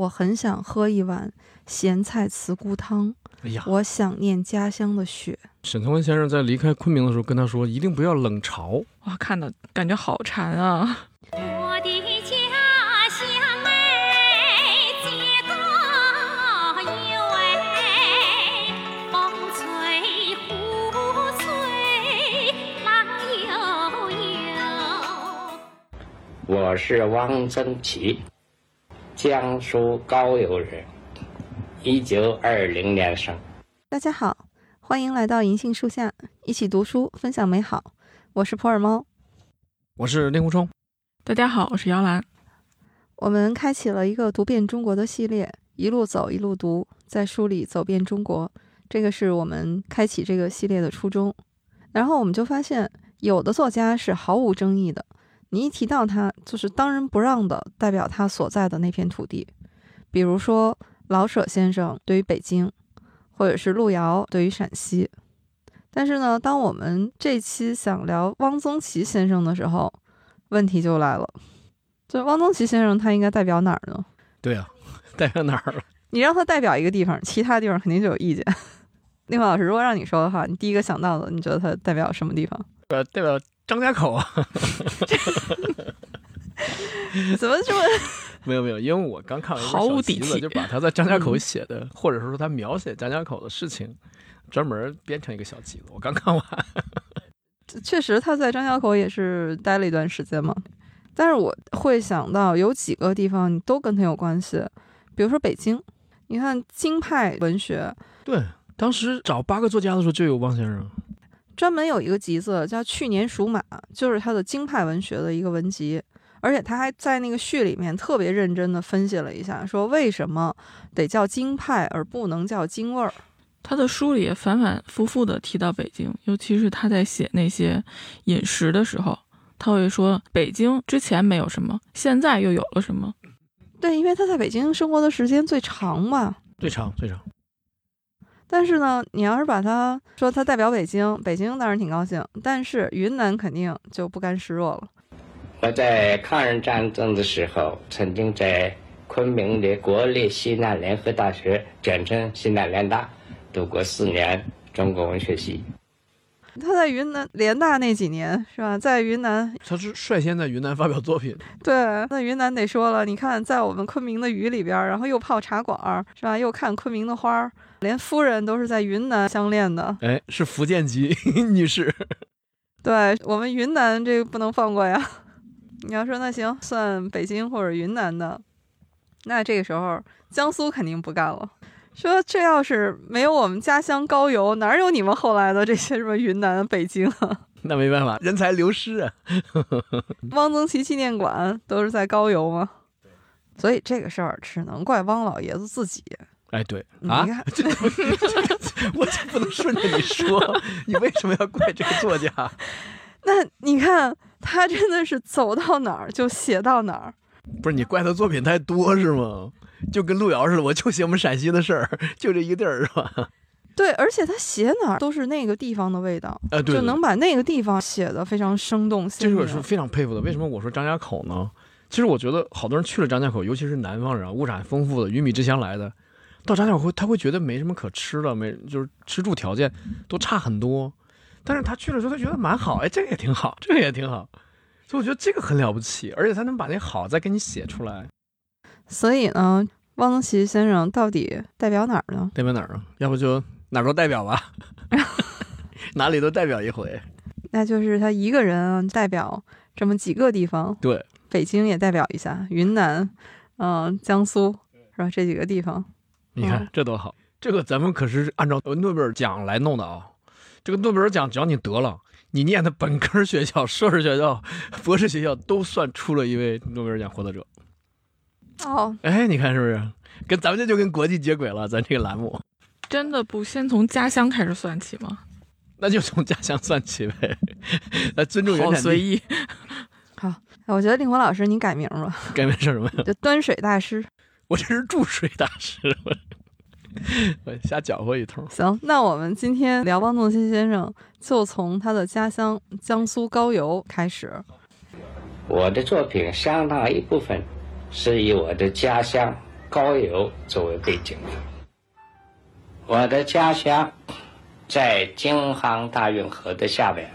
我很想喝一碗咸菜茨菇汤，哎呀，我想念家乡的雪。沈从文先生在离开昆明的时候跟他说，一定不要冷嘲。哇，看的感觉好馋啊！我的家乡哎，街道有哎，风吹湖吹浪悠悠。我是汪曾祺，江苏高邮人，一九二零年生。大家好，欢迎来到银杏树下，一起读书，分享美好。我是普洱猫。我是令狐冲，大家好，我是姚兰。我们开启了一个读遍中国的系列，一路走一路读，在书里走遍中国。这个是我们开启这个系列的初衷。然后我们就发现，有的作家是毫无争议的，你一提到他，就是当仁不让的代表他所在的那片土地。比如说老舍先生对于北京，或者是路遥对于陕西。但是呢，当我们这期想聊汪曾祺先生的时候，问题就来了。就汪曾祺先生，他应该代表哪儿呢？对啊，代表哪儿了？你让他代表一个地方，其他地方肯定就有意见。另外老师，如果让你说的话，你第一个想到的，你觉得他代表什么地方？呃，代表张家口啊？怎么这么 没有没有，因为我刚看完一毫无本小集子，底气就把他在张家口写的，或者说他描写张家口的事情，专门编成一个小集子。我刚看完，确实他在张家口也是待了一段时间嘛。但是我会想到有几个地方你都跟他有关系，比如说北京，你看京派文学对，当时找八个作家的时候就有汪先生。专门有一个集子叫《去年属马》，就是他的京派文学的一个文集，而且他还在那个序里面特别认真的分析了一下，说为什么得叫京派而不能叫京味儿。他的书里也反反复复的提到北京，尤其是他在写那些饮食的时候，他会说北京之前没有什么，现在又有了什么。对，因为他在北京生活的时间最长嘛。最长最长，但是呢，你要是把它说它代表北京，北京当然挺高兴，但是云南肯定就不甘示弱了。我在抗日战争的时候，曾经在昆明的国立西南联合大学（简称西南联大）读过四年中国文学系。他在云南联大那几年是吧，在云南他是率先在云南发表作品。对，那云南得说了，你看，在我们昆明的雨里边儿，然后又泡茶馆儿，是吧？又看昆明的花儿，连夫人都是在云南相恋的。哎，是福建籍 女士。对我们云南这个不能放过呀。你要说那行，算北京或者云南的，那这个时候江苏肯定不干了。说这要是没有我们家乡高邮，哪有你们后来的这些什么云南、北京啊？那没办法，人才流失啊。汪曾祺纪念馆都是在高邮吗？所以这个事儿只能怪汪老爷子自己。哎，对啊你，看，我就不能顺着你说，你为什么要怪这个作家？那你看他真的是走到哪儿就写到哪儿。不是你怪他作品太多是吗？就跟路遥似的，我就写我们陕西的事儿，就这一个地儿是吧？对，而且他写哪儿都是那个地方的味道，哎，对，就对能把那个地方写的非常生动这是我是。非常佩服的。为什么我说张家口呢？其实我觉得好多人去了张家口，尤其是南方人啊，物产丰富的，鱼米之乡来的，到张家口会他会觉得没什么可吃的，没就是吃住条件都差很多。但是他去了之后，他觉得蛮好，哎，这个也挺好，这个也挺好。所以我觉得这个很了不起，而且他能把那好再给你写出来，所以呢，汪曾祺先生到底代表哪儿呢？代表哪儿啊？要不就哪儿都代表吧，哪里都代表一回。那就是他一个人啊代表这么几个地方，对，北京也代表一下，云南，嗯、江苏是吧？这几个地方。你看嗯这多好，这个咱们可是按照诺贝尔奖来弄的啊。这个诺贝尔奖只要你得了，你念的本科学校、硕士学校、博士学校都算出了一位诺贝尔奖获得者。哦，哎，你看是不是？跟咱们这就跟国际接轨了，咱这个栏目，真的不先从家乡开始算起吗？那就从家乡算起呗，来尊重原好产地。随意。好，我觉得令狐老师你改名吧，改名叫什么呀？就端水大师。我这是注水大师，我我瞎搅和一通。行，那我们今天聊汪曾祺先生，就从他的家乡江苏高邮开始。我的作品相当一部分是以我的家乡高邮作为背景的。我的家乡在京杭大运河的下边。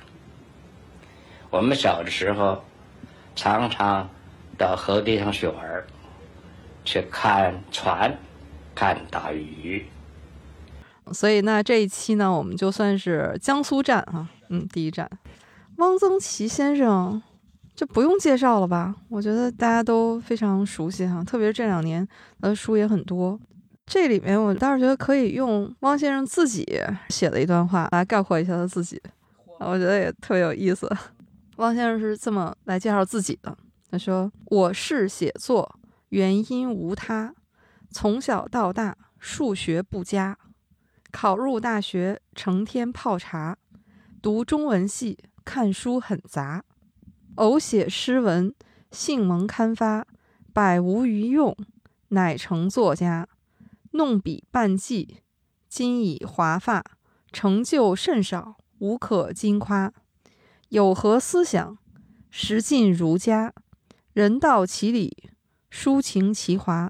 我们小的时候常常到河堤上去玩儿，去看船，看大鱼。所以那这一期呢，我们就算是江苏站啊，嗯，第一站，汪曾祺先生，就不用介绍了吧？我觉得大家都非常熟悉哈，特别是这两年他的书也很多。这里面我倒是觉得可以用汪先生自己写的一段话来概括一下他自己，我觉得也特别有意思。汪先生是这么来介绍自己的，他说：“我是写作原因无他，从小到大数学不佳。”考入大学，成天泡茶，读中文系，看书很杂，偶写诗文，幸蒙刊发，百无余用，乃成作家。弄笔半记，今已华发，成就甚少，无可矜夸。有何思想？实尽儒家，人道其理，抒情奇华。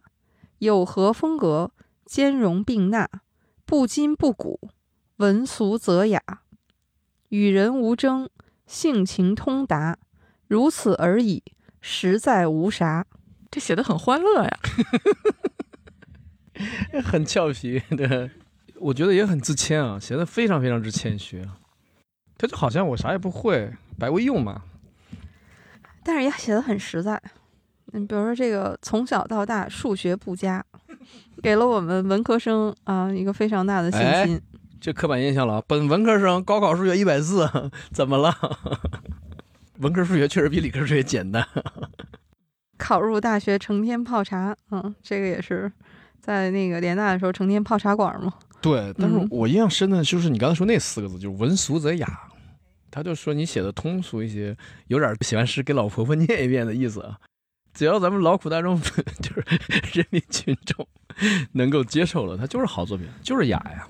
有何风格？兼容并纳。不矜不古，文俗则雅，与人无争，性情通达，如此而已，实在无啥。这写的很欢乐呀，很俏皮，对，我觉得也很自谦啊，写的非常非常之谦虚啊。他就好像我啥也不会，白为用嘛。但是也写的很实在。嗯，比如说这个从小到大数学不佳。给了我们文科生啊一个非常大的信心。这刻板印象了，本文科生高考数学一百四，怎么了？文科数学确实比理科数学简单。考入大学成天泡茶，嗯，这个也是在那个联大的时候成天泡茶馆嘛。对，但是我印象深的就是你刚才说那四个字，就是文俗则雅。他就说你写的通俗一些，有点写完诗给老婆婆念一遍的意思啊。只要咱们劳苦大众，就是人民群众能够接受了，它就是好作品，就是雅呀。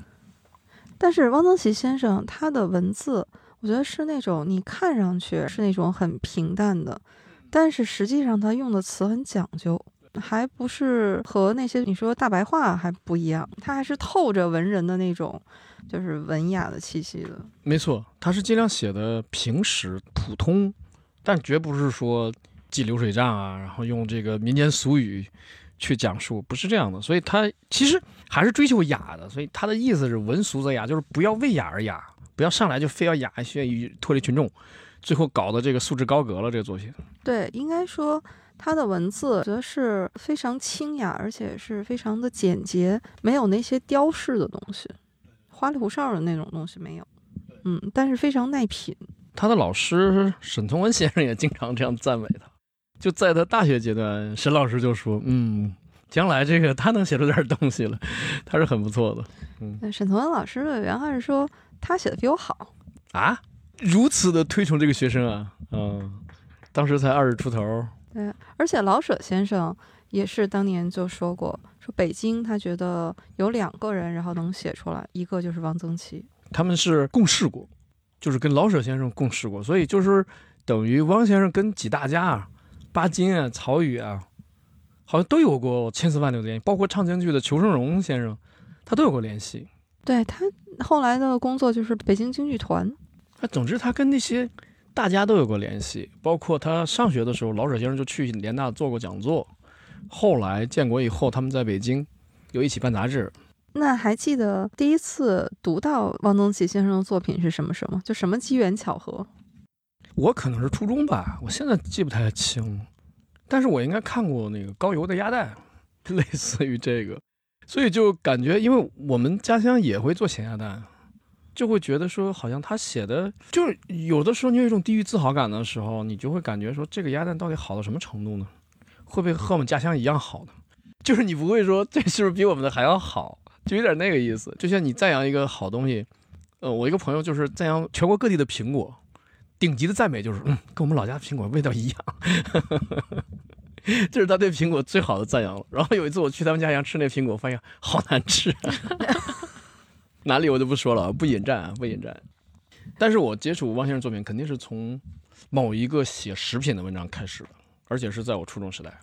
但是汪曾祺先生他的文字，我觉得是那种你看上去是那种很平淡的，但是实际上他用的词很讲究，还不是和那些你说大白话还不一样，他还是透着文人的那种就是文雅的气息的。没错，他是尽量写的平实普通，但绝不是说。记流水账啊，然后用这个民间俗语去讲述，不是这样的。所以他其实还是追求雅的。所以他的意思是文俗则雅，就是不要为雅而雅，不要上来就非要雅，需要脱离群众，最后搞得这个素质高阁了。这个作品，对，应该说他的文字，我觉得是非常清雅，而且是非常的简洁，没有那些雕饰的东西，花里胡哨的那种东西没有。嗯，但是非常耐品。他的老师沈从文先生也经常这样赞美他。就在他大学阶段，沈老师就说：“嗯，将来这个他能写出点东西了，他是很不错的。”嗯，沈从文老师的原话是说他写的比我好啊，如此的推崇这个学生啊，嗯，当时才二十出头。对，而且老舍先生也是当年就说过，说北京他觉得有两个人，然后能写出来，一个就是汪曾祺，他们是共事过，就是跟老舍先生共事过，所以就是等于汪先生跟几大家啊。巴金啊，曹禺啊，好像都有过千丝万缕的联系，包括唱京剧的裘盛戎先生，他都有过联系。对他后来的工作就是北京京剧团。他总之他跟那些大家都有过联系，包括他上学的时候，老舍先生就去联大做过讲座。后来建国以后，他们在北京又一起办杂志。那还记得第一次读到汪曾祺先生的作品是什么时候吗？就什么机缘巧合？我可能是初中吧，我现在记不太清，但是我应该看过那个高邮的鸭蛋，类似于这个，所以就感觉，因为我们家乡也会做咸鸭蛋，就会觉得说，好像他写的，就是有的时候你有一种地域自豪感的时候，你就会感觉说，这个鸭蛋到底好到什么程度呢？会不会和我们家乡一样好呢？就是你不会说这是不是比我们的还要好，就有点那个意思。就像你赞扬一个好东西，呃，我一个朋友就是赞扬全国各地的苹果。顶级的赞美就是，嗯，跟我们老家苹果味道一样，这是他对苹果最好的赞扬了。然后有一次我去他们家乡吃那苹果，发现好难吃，哪里我就不说了，不引战啊，不引战。但是我接触汪先生作品，肯定是从某一个写食品的文章开始的，而且是在我初中时代。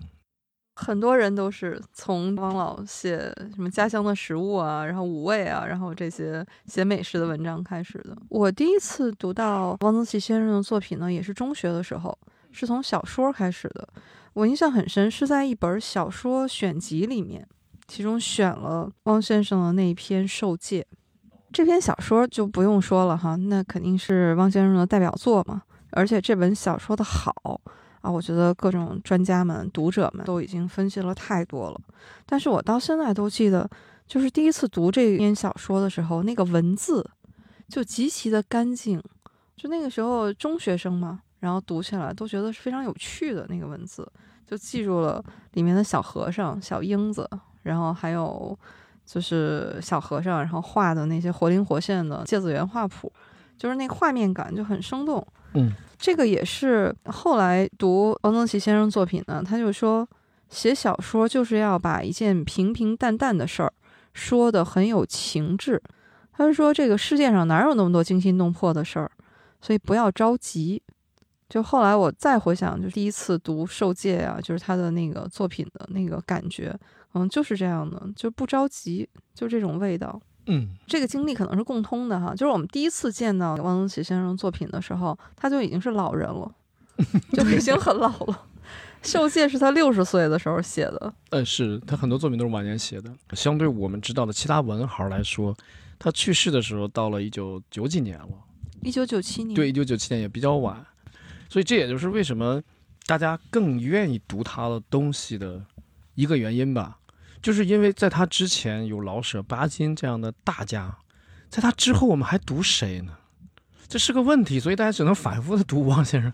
很多人都是从汪老写什么家乡的食物啊，然后五味啊，然后这些写美食的文章开始的。我第一次读到汪曾祺先生的作品呢，也是中学的时候，是从小说开始的。我印象很深，是在一本小说选集里面，其中选了汪先生的那一篇《受戒》。这篇小说就不用说了哈，那肯定是汪先生的代表作嘛。而且这本小说的好啊，我觉得各种专家们、读者们都已经分析了太多了。但是我到现在都记得，就是第一次读这篇小说的时候，那个文字就极其的干净，就那个时候中学生嘛，然后读起来都觉得是非常有趣的那个文字，就记住了里面的小和尚、小英子，然后还有就是小和尚，然后画的那些活灵活现的芥子园画谱，就是那画面感就很生动。嗯，这个也是后来读汪曾祺先生作品呢，他就说写小说就是要把一件平平淡淡的事儿说的很有情致。他是说这个世界上哪有那么多惊心动魄的事儿，所以不要着急。就后来我再回想，就第一次读《受戒》啊，就是他的那个作品的那个感觉，嗯，就是这样的，就不着急，就这种味道。嗯，这个经历可能是共通的哈，就是我们第一次见到汪曾祺先生作品的时候，他就已经是老人了，就已经很老了。受戒是他六十岁的时候写的，呃，是他很多作品都是晚年写的。相对我们知道的其他文豪来说，他去世的时候到了一九九几年了，一九九七年。对，一九九七年也比较晚，所以这也就是为什么大家更愿意读他的东西的一个原因吧。就是因为在他之前有老舍、巴金这样的大家，在他之后我们还读谁呢？这是个问题，所以大家只能反复的读汪先生。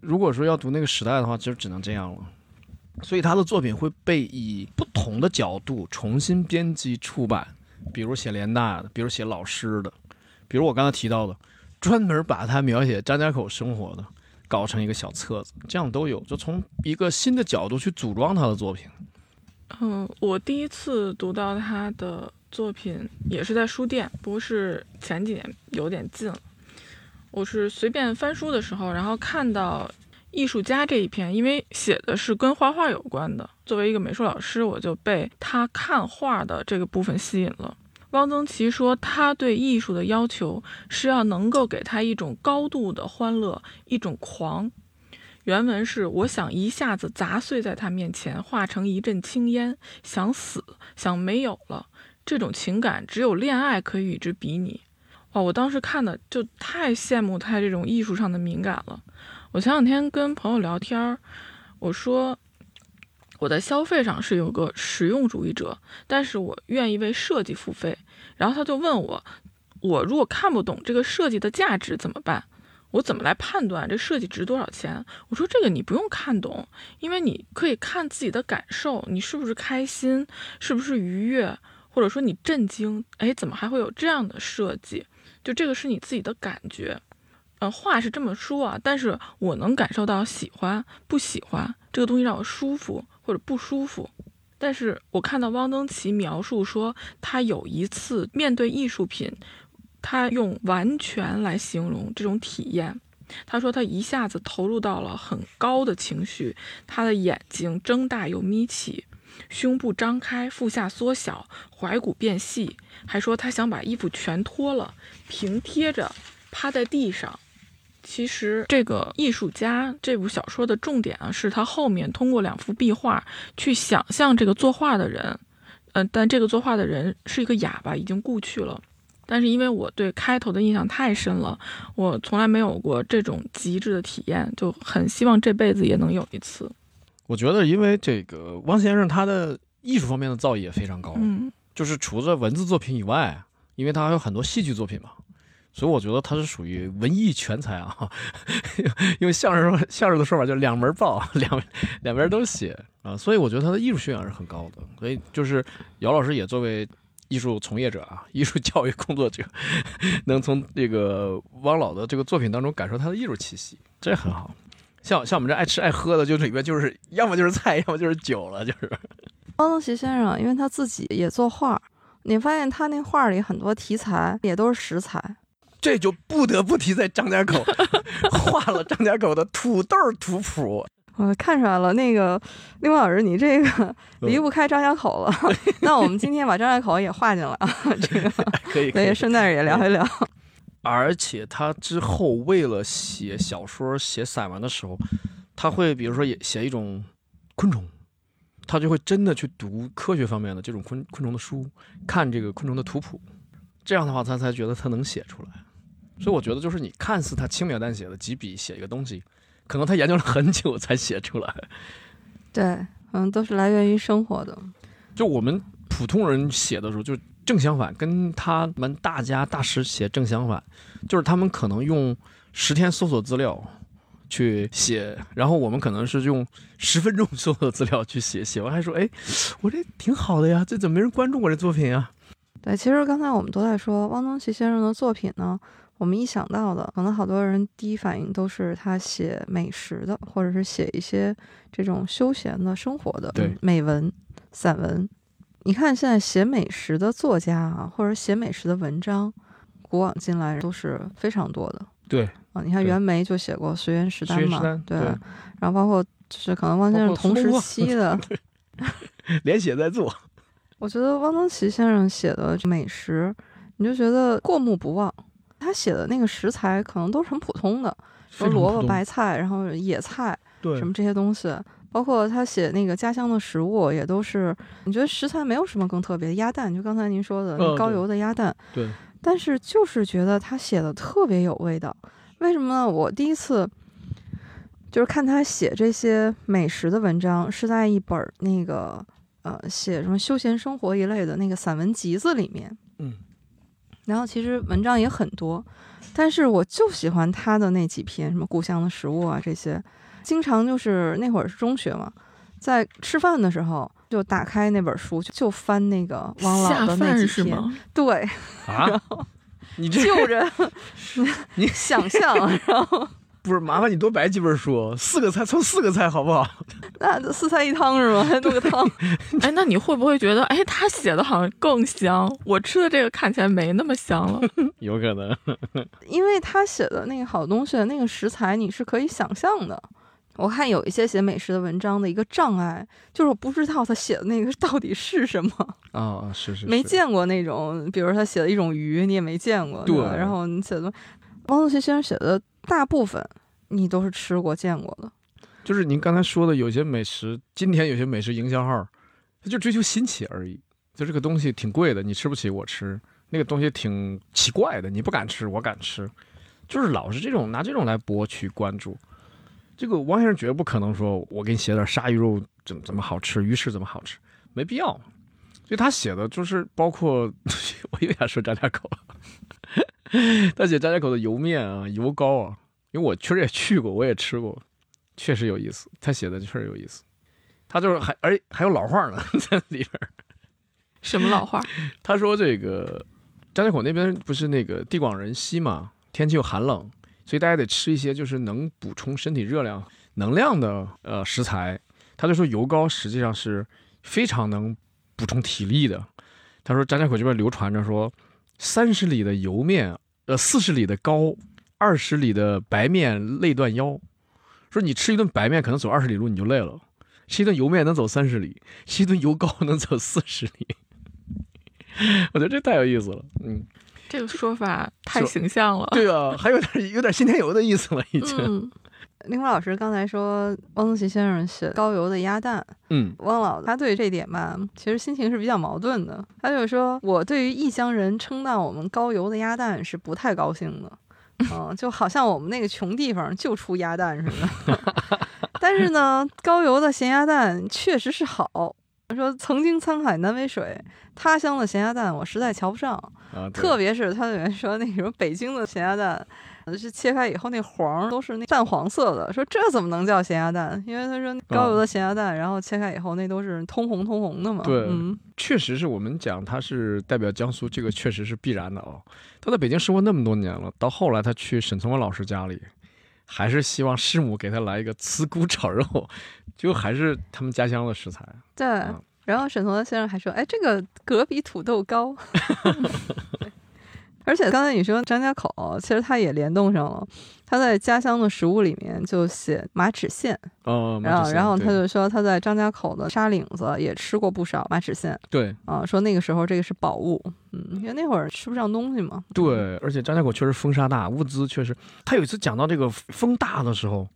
如果说要读那个时代的话，就只能这样了。所以他的作品会被以不同的角度重新编辑出版，比如写联大的，比如写老师的，比如我刚才提到的，专门把他描写张家口生活的搞成一个小册子，这样都有，就从一个新的角度去组装他的作品。嗯，我第一次读到他的作品也是在书店，不过是前几年有点近了。我是随便翻书的时候，然后看到艺术家这一篇，因为写的是跟画画有关的。作为一个美术老师，我就被他看画的这个部分吸引了。汪曾祺说，他对艺术的要求是要能够给他一种高度的欢乐，一种狂。原文是：我想一下子砸碎在他面前，化成一阵青烟，想死，想没有了。这种情感只有恋爱可以与之比拟。哇！我当时看的就太羡慕他这种艺术上的敏感了。我前两天跟朋友聊天，我说我在消费上是有个实用主义者，但是我愿意为设计付费。然后他就问我，我如果看不懂这个设计的价值怎么办？我怎么来判断这设计值多少钱？我说这个你不用看懂，因为你可以看自己的感受，你是不是开心，是不是愉悦，或者说你震惊，哎，怎么还会有这样的设计？就这个是你自己的感觉。嗯，话是这么说啊，但是我能感受到喜欢不喜欢这个东西让我舒服或者不舒服。但是我看到汪曾祺描述说，他有一次面对艺术品。他用完全来形容这种体验。他说他一下子投入到了很高的情绪，他的眼睛睁大又眯起，胸部张开，腹下缩小，踝骨变细。还说他想把衣服全脱了，平贴着趴在地上。其实这个艺术家这部小说的重点啊，是他后面通过两幅壁画去想象这个作画的人。嗯，但这个作画的人是一个哑巴，已经故去了。但是因为我对开头的印象太深了，我从来没有过这种极致的体验，就很希望这辈子也能有一次。我觉得，因为这个汪先生他的艺术方面的造诣也非常高，嗯，就是除了文字作品以外，因为他还有很多戏剧作品嘛，所以我觉得他是属于文艺全才啊。用相声相声的说法叫两门报，两两边都写啊，所以我觉得他的艺术修养是很高的。所以就是姚老师也作为。艺术从业者啊，艺术教育工作者，能从这个汪老的这个作品当中感受他的艺术气息，这很好。像像我们这爱吃爱喝的，就里边就是要么就是菜，要么就是酒了，就是。汪曾祺先生，因为他自己也作画，你发现他那画里很多题材也都是食材，这就不得不提在张家口 画了张家口的土豆图谱。我看出来了，那个另外老师，你这个嗯 离不开张家口了。那我们今天把张家口也划进来啊，这个 可以对，顺带着也聊一聊。而且他之后为了写小说、写散文的时候，他会比如说也写一种昆虫，他就会真的去读科学方面的这种昆昆虫的书，看这个昆虫的图谱，这样的话他才觉得他能写出来。所以我觉得就是你看似他轻描淡写的几笔写一个东西，可能他研究了很久才写出来。对，嗯，都是来源于生活的。就我们普通人写的时候，就正相反，跟他们大家大师写正相反，就是他们可能用十天搜索资料去写，然后我们可能是用十分钟搜索资料去写，写完还说，哎，我这挺好的呀，这怎么没人关注我这作品啊？对，其实刚才我们都在说汪曾祺先生的作品呢，我们一想到的，可能好多人第一反应都是他写美食的，或者是写一些这种休闲的生活的美文、散文。你看现在写美食的作家啊，或者写美食的文章，古往今来都是非常多的对，啊。你看袁枚就写过《随园食单嘛，对，对然后包括就是可能汪先生同时期的。连写带做，我觉得汪曾祺先生写的美食，你就觉得过目不忘。他写的那个食材可能都是很普通的，说萝卜、白菜，然后野菜对什么这些东西，包括他写那个家乡的食物，也都是你觉得食材没有什么更特别的。鸭蛋，就刚才您说的高油的鸭蛋，对，但是就是觉得他写的特别有味道。为什么呢？我第一次就是看他写这些美食的文章，是在一本那个呃写什么休闲生活一类的那个散文集子里面。嗯，然后其实文章也很多，但是我就喜欢他的那几篇，什么故乡的食物啊这些，经常就是那会儿是中学嘛，在吃饭的时候就打开那本书，就就翻那个汪老的那几篇。是吗？对，啊，你这就着 你想象，然后不是麻烦你多摆几本书，四个菜凑四个菜好不好？那四菜一汤是吗？还弄个汤？哎，那你会不会觉得，哎，他写的好像更香？我吃的这个看起来没那么香了。有可能，因为他写的那个好东西，那个食材你是可以想象的。我看有一些写美食的文章的一个障碍，就是我不知道他写的那个到底是什么，啊，是是没见过那种，比如他写的一种鱼，你也没见过，对吧然后你写的汪曾祺先生写的大部分，你都是吃过见过的。就是您刚才说的，有些美食，今天有些美食营销号，他就追求新奇而已。就这个东西挺贵的，你吃不起，我吃；那个东西挺奇怪的，你不敢吃，我敢吃。就是老是这种拿这种来博取关注。这个王先生绝不可能说，我给你写点鲨鱼肉怎么怎么好吃，鱼翅怎么好吃，没必要。所以他写的就是包括，我又想说张家口，他写张家口的油面啊、油糕啊，因为我确实也去过，我也吃过，确实有意思。他写的确实有意思，他就是还而且还有老话呢 在里边。什么老话？他说这个张家口那边不是那个地广人稀嘛，天气又寒冷，所以大家得吃一些就是能补充身体热量、能量的呃食材。他就说油糕实际上是非常能补充体力的。他说张家口这边流传着说，三十里的油面，呃四十里的高，二十里的白面累断腰。说你吃一顿白面可能走二十里路你就累了，吃一顿油面能走三十里，吃一顿油糕能走四十里。我觉得这太有意思了，嗯，这个说法太形象了。对啊，还有点有点新天游的意思了，已经，嗯，林华老师刚才说汪曾祺先生写高邮的鸭蛋，嗯汪老他对这点吧，其实心情是比较矛盾的。他就说，我对于异乡人称赞我们高邮的鸭蛋是不太高兴的，嗯，就好像我们那个穷地方就出鸭蛋似的。但是呢，高邮的咸鸭蛋确实是好。他说曾经沧海难为水，他乡的咸鸭蛋我实在瞧不上。啊，特别是他里面说那什么北京的咸鸭蛋，呃是切开以后那黄儿都是那淡黄色的，说这怎么能叫咸鸭蛋？因为他说高油的咸鸭蛋，然后切开以后那都是通红通红的嘛。对嗯，确实是我们讲它是代表江苏，这个确实是必然的哦。他在北京生活那么多年了，到后来他去沈从文老师家里，还是希望师母给他来一个刺骨炒肉，就还是他们家乡的食材。对。嗯然后沈从文先生还说：“哎，这个葛比土豆糕。对”而且刚才你说张家口，其实它也联动上了。他在家乡的食物里面就写马齿苋，哦，马然后然后他就说他在张家口的沙岭子也吃过不少马齿苋对啊，说那个时候这个是宝物，嗯，因为那会儿吃不上东西嘛。对，而且张家口确实风沙大，物资确实。他有一次讲到这个风大的时候，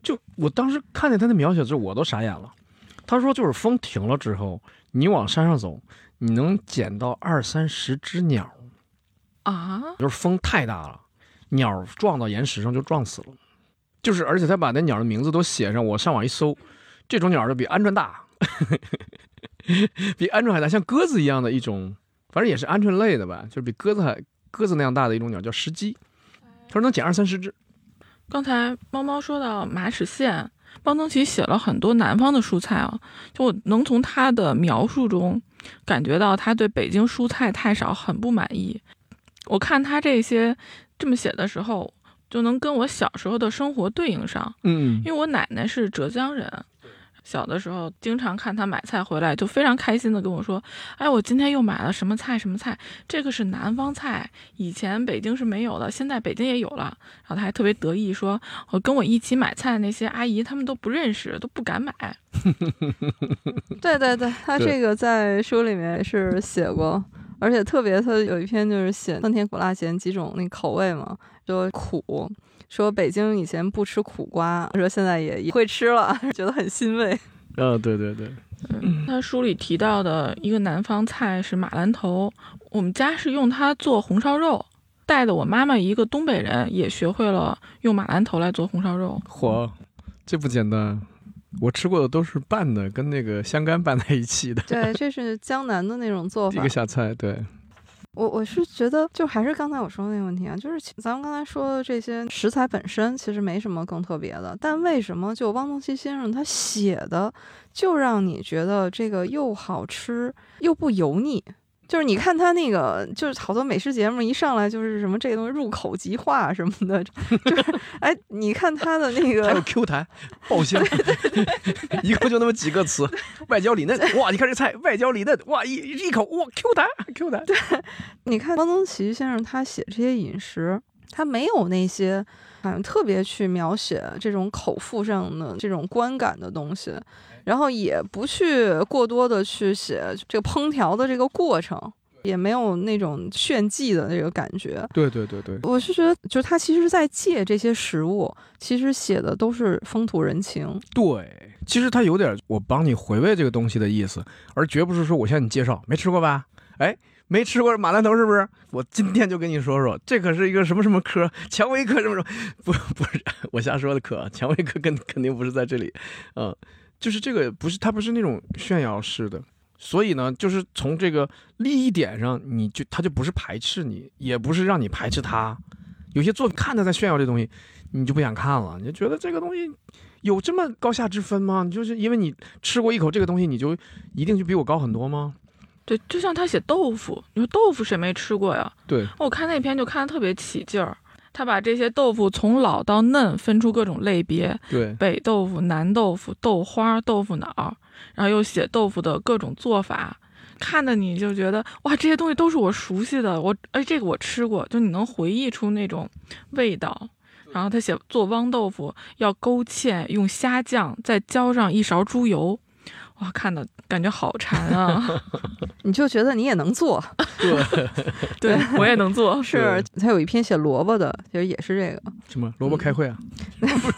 就我当时看见他的描写之后，我都傻眼了。他说，就是风停了之后，你往山上走，你能捡到二三十只鸟，啊，就是风太大了，鸟撞到岩石上就撞死了。就是，而且他把那鸟的名字都写上，我上网一搜，这种鸟就比鹌鹑大，比鹌鹑还大，像鸽子一样的一种，反正也是鹌鹑类的吧，就是比鸽子还鸽子那样大的一种鸟，叫石鸡。他说能捡二三十只。刚才猫猫说到马齿苋，汪曾祺写了很多南方的蔬菜啊，就我能从他的描述中感觉到他对北京蔬菜太少很不满意。我看他这些这么写的时候，就能跟我小时候的生活对应上，嗯因为我奶奶是浙江人。小的时候，经常看她买菜回来，就非常开心的跟我说：“哎，我今天又买了什么菜什么菜，这个是南方菜，以前北京是没有的，现在北京也有了。”然后她还特别得意说：“我跟我一起买菜的那些阿姨，他们都不认识，都不敢买。对 对对，他这个在书里面是写过，而且特别他有一篇就是写酸甜苦辣咸几种那口味嘛，就苦，说北京以前不吃苦瓜，说现在也也会吃了，觉得很欣慰。啊，对对对，”嗯，他书里提到的一个南方菜是马兰头，我们家是用它做红烧肉，带的我妈妈一个东北人也学会了用马兰头来做红烧肉。嚯，这不简单。我吃过的都是拌的，跟那个香干拌在一起的。对，这是江南的那种做法一个。下菜，对，我我是觉得，就还是刚才我说的那个问题啊，就是咱们刚才说的这些食材本身其实没什么更特别的，但为什么就汪曾祺先生他写的就让你觉得这个又好吃又不油腻？就是你看他那个，就是好多美食节目一上来就是什么这个东西入口即化什么的，就是哎，你看他的那个还有，Q 弹、爆香，一共就那么几个词，外焦里嫩。哇，你看这菜，外焦里嫩，哇，一一口，哇，Q 弹，Q 弹。对你看汪曾祺先生他写这些饮食，他没有那些好像特别去描写这种口腹上的这种观感的东西，然后也不去过多的去写这个烹调的这个过程，也没有那种炫技的那个感觉。对对对对，我是觉得，就是他其实在借这些食物，其实写的都是风土人情。对，其实他有点我帮你回味这个东西的意思，而绝不是说我向你介绍，没吃过吧？哎，没吃过马兰头是不是？我今天就跟你说说，这可是一个什么什么科，蔷薇科什么什么，不不是我瞎说的科，蔷薇科肯肯定不是在这里，嗯，就是这个不是它不是那种炫耀式的。所以呢，就是从这个利益点上，你就他就不是排斥你，也不是让你排斥他。有些作品看他在炫耀这东西，你就不想看了，你就觉得这个东西有这么高下之分吗？你就是因为你吃过一口这个东西，你就一定就比我高很多吗？对，就像他写豆腐，你说豆腐谁没吃过呀？对，我看那篇就看得特别起劲儿，他把这些豆腐从老到嫩分出各种类别，对，北豆腐、南豆腐、豆花、豆腐脑，然后又写豆腐的各种做法，看的你就觉得哇，这些东西都是我熟悉的，我哎这个我吃过，就你能回忆出那种味道。然后他写做汪豆腐要勾芡，用虾酱，再浇上一勺猪油，哇，看的感觉好馋啊！你就觉得你也能做，对，对我也能做，是他有一篇写萝卜的，其实也是这个，什么？萝卜开会啊？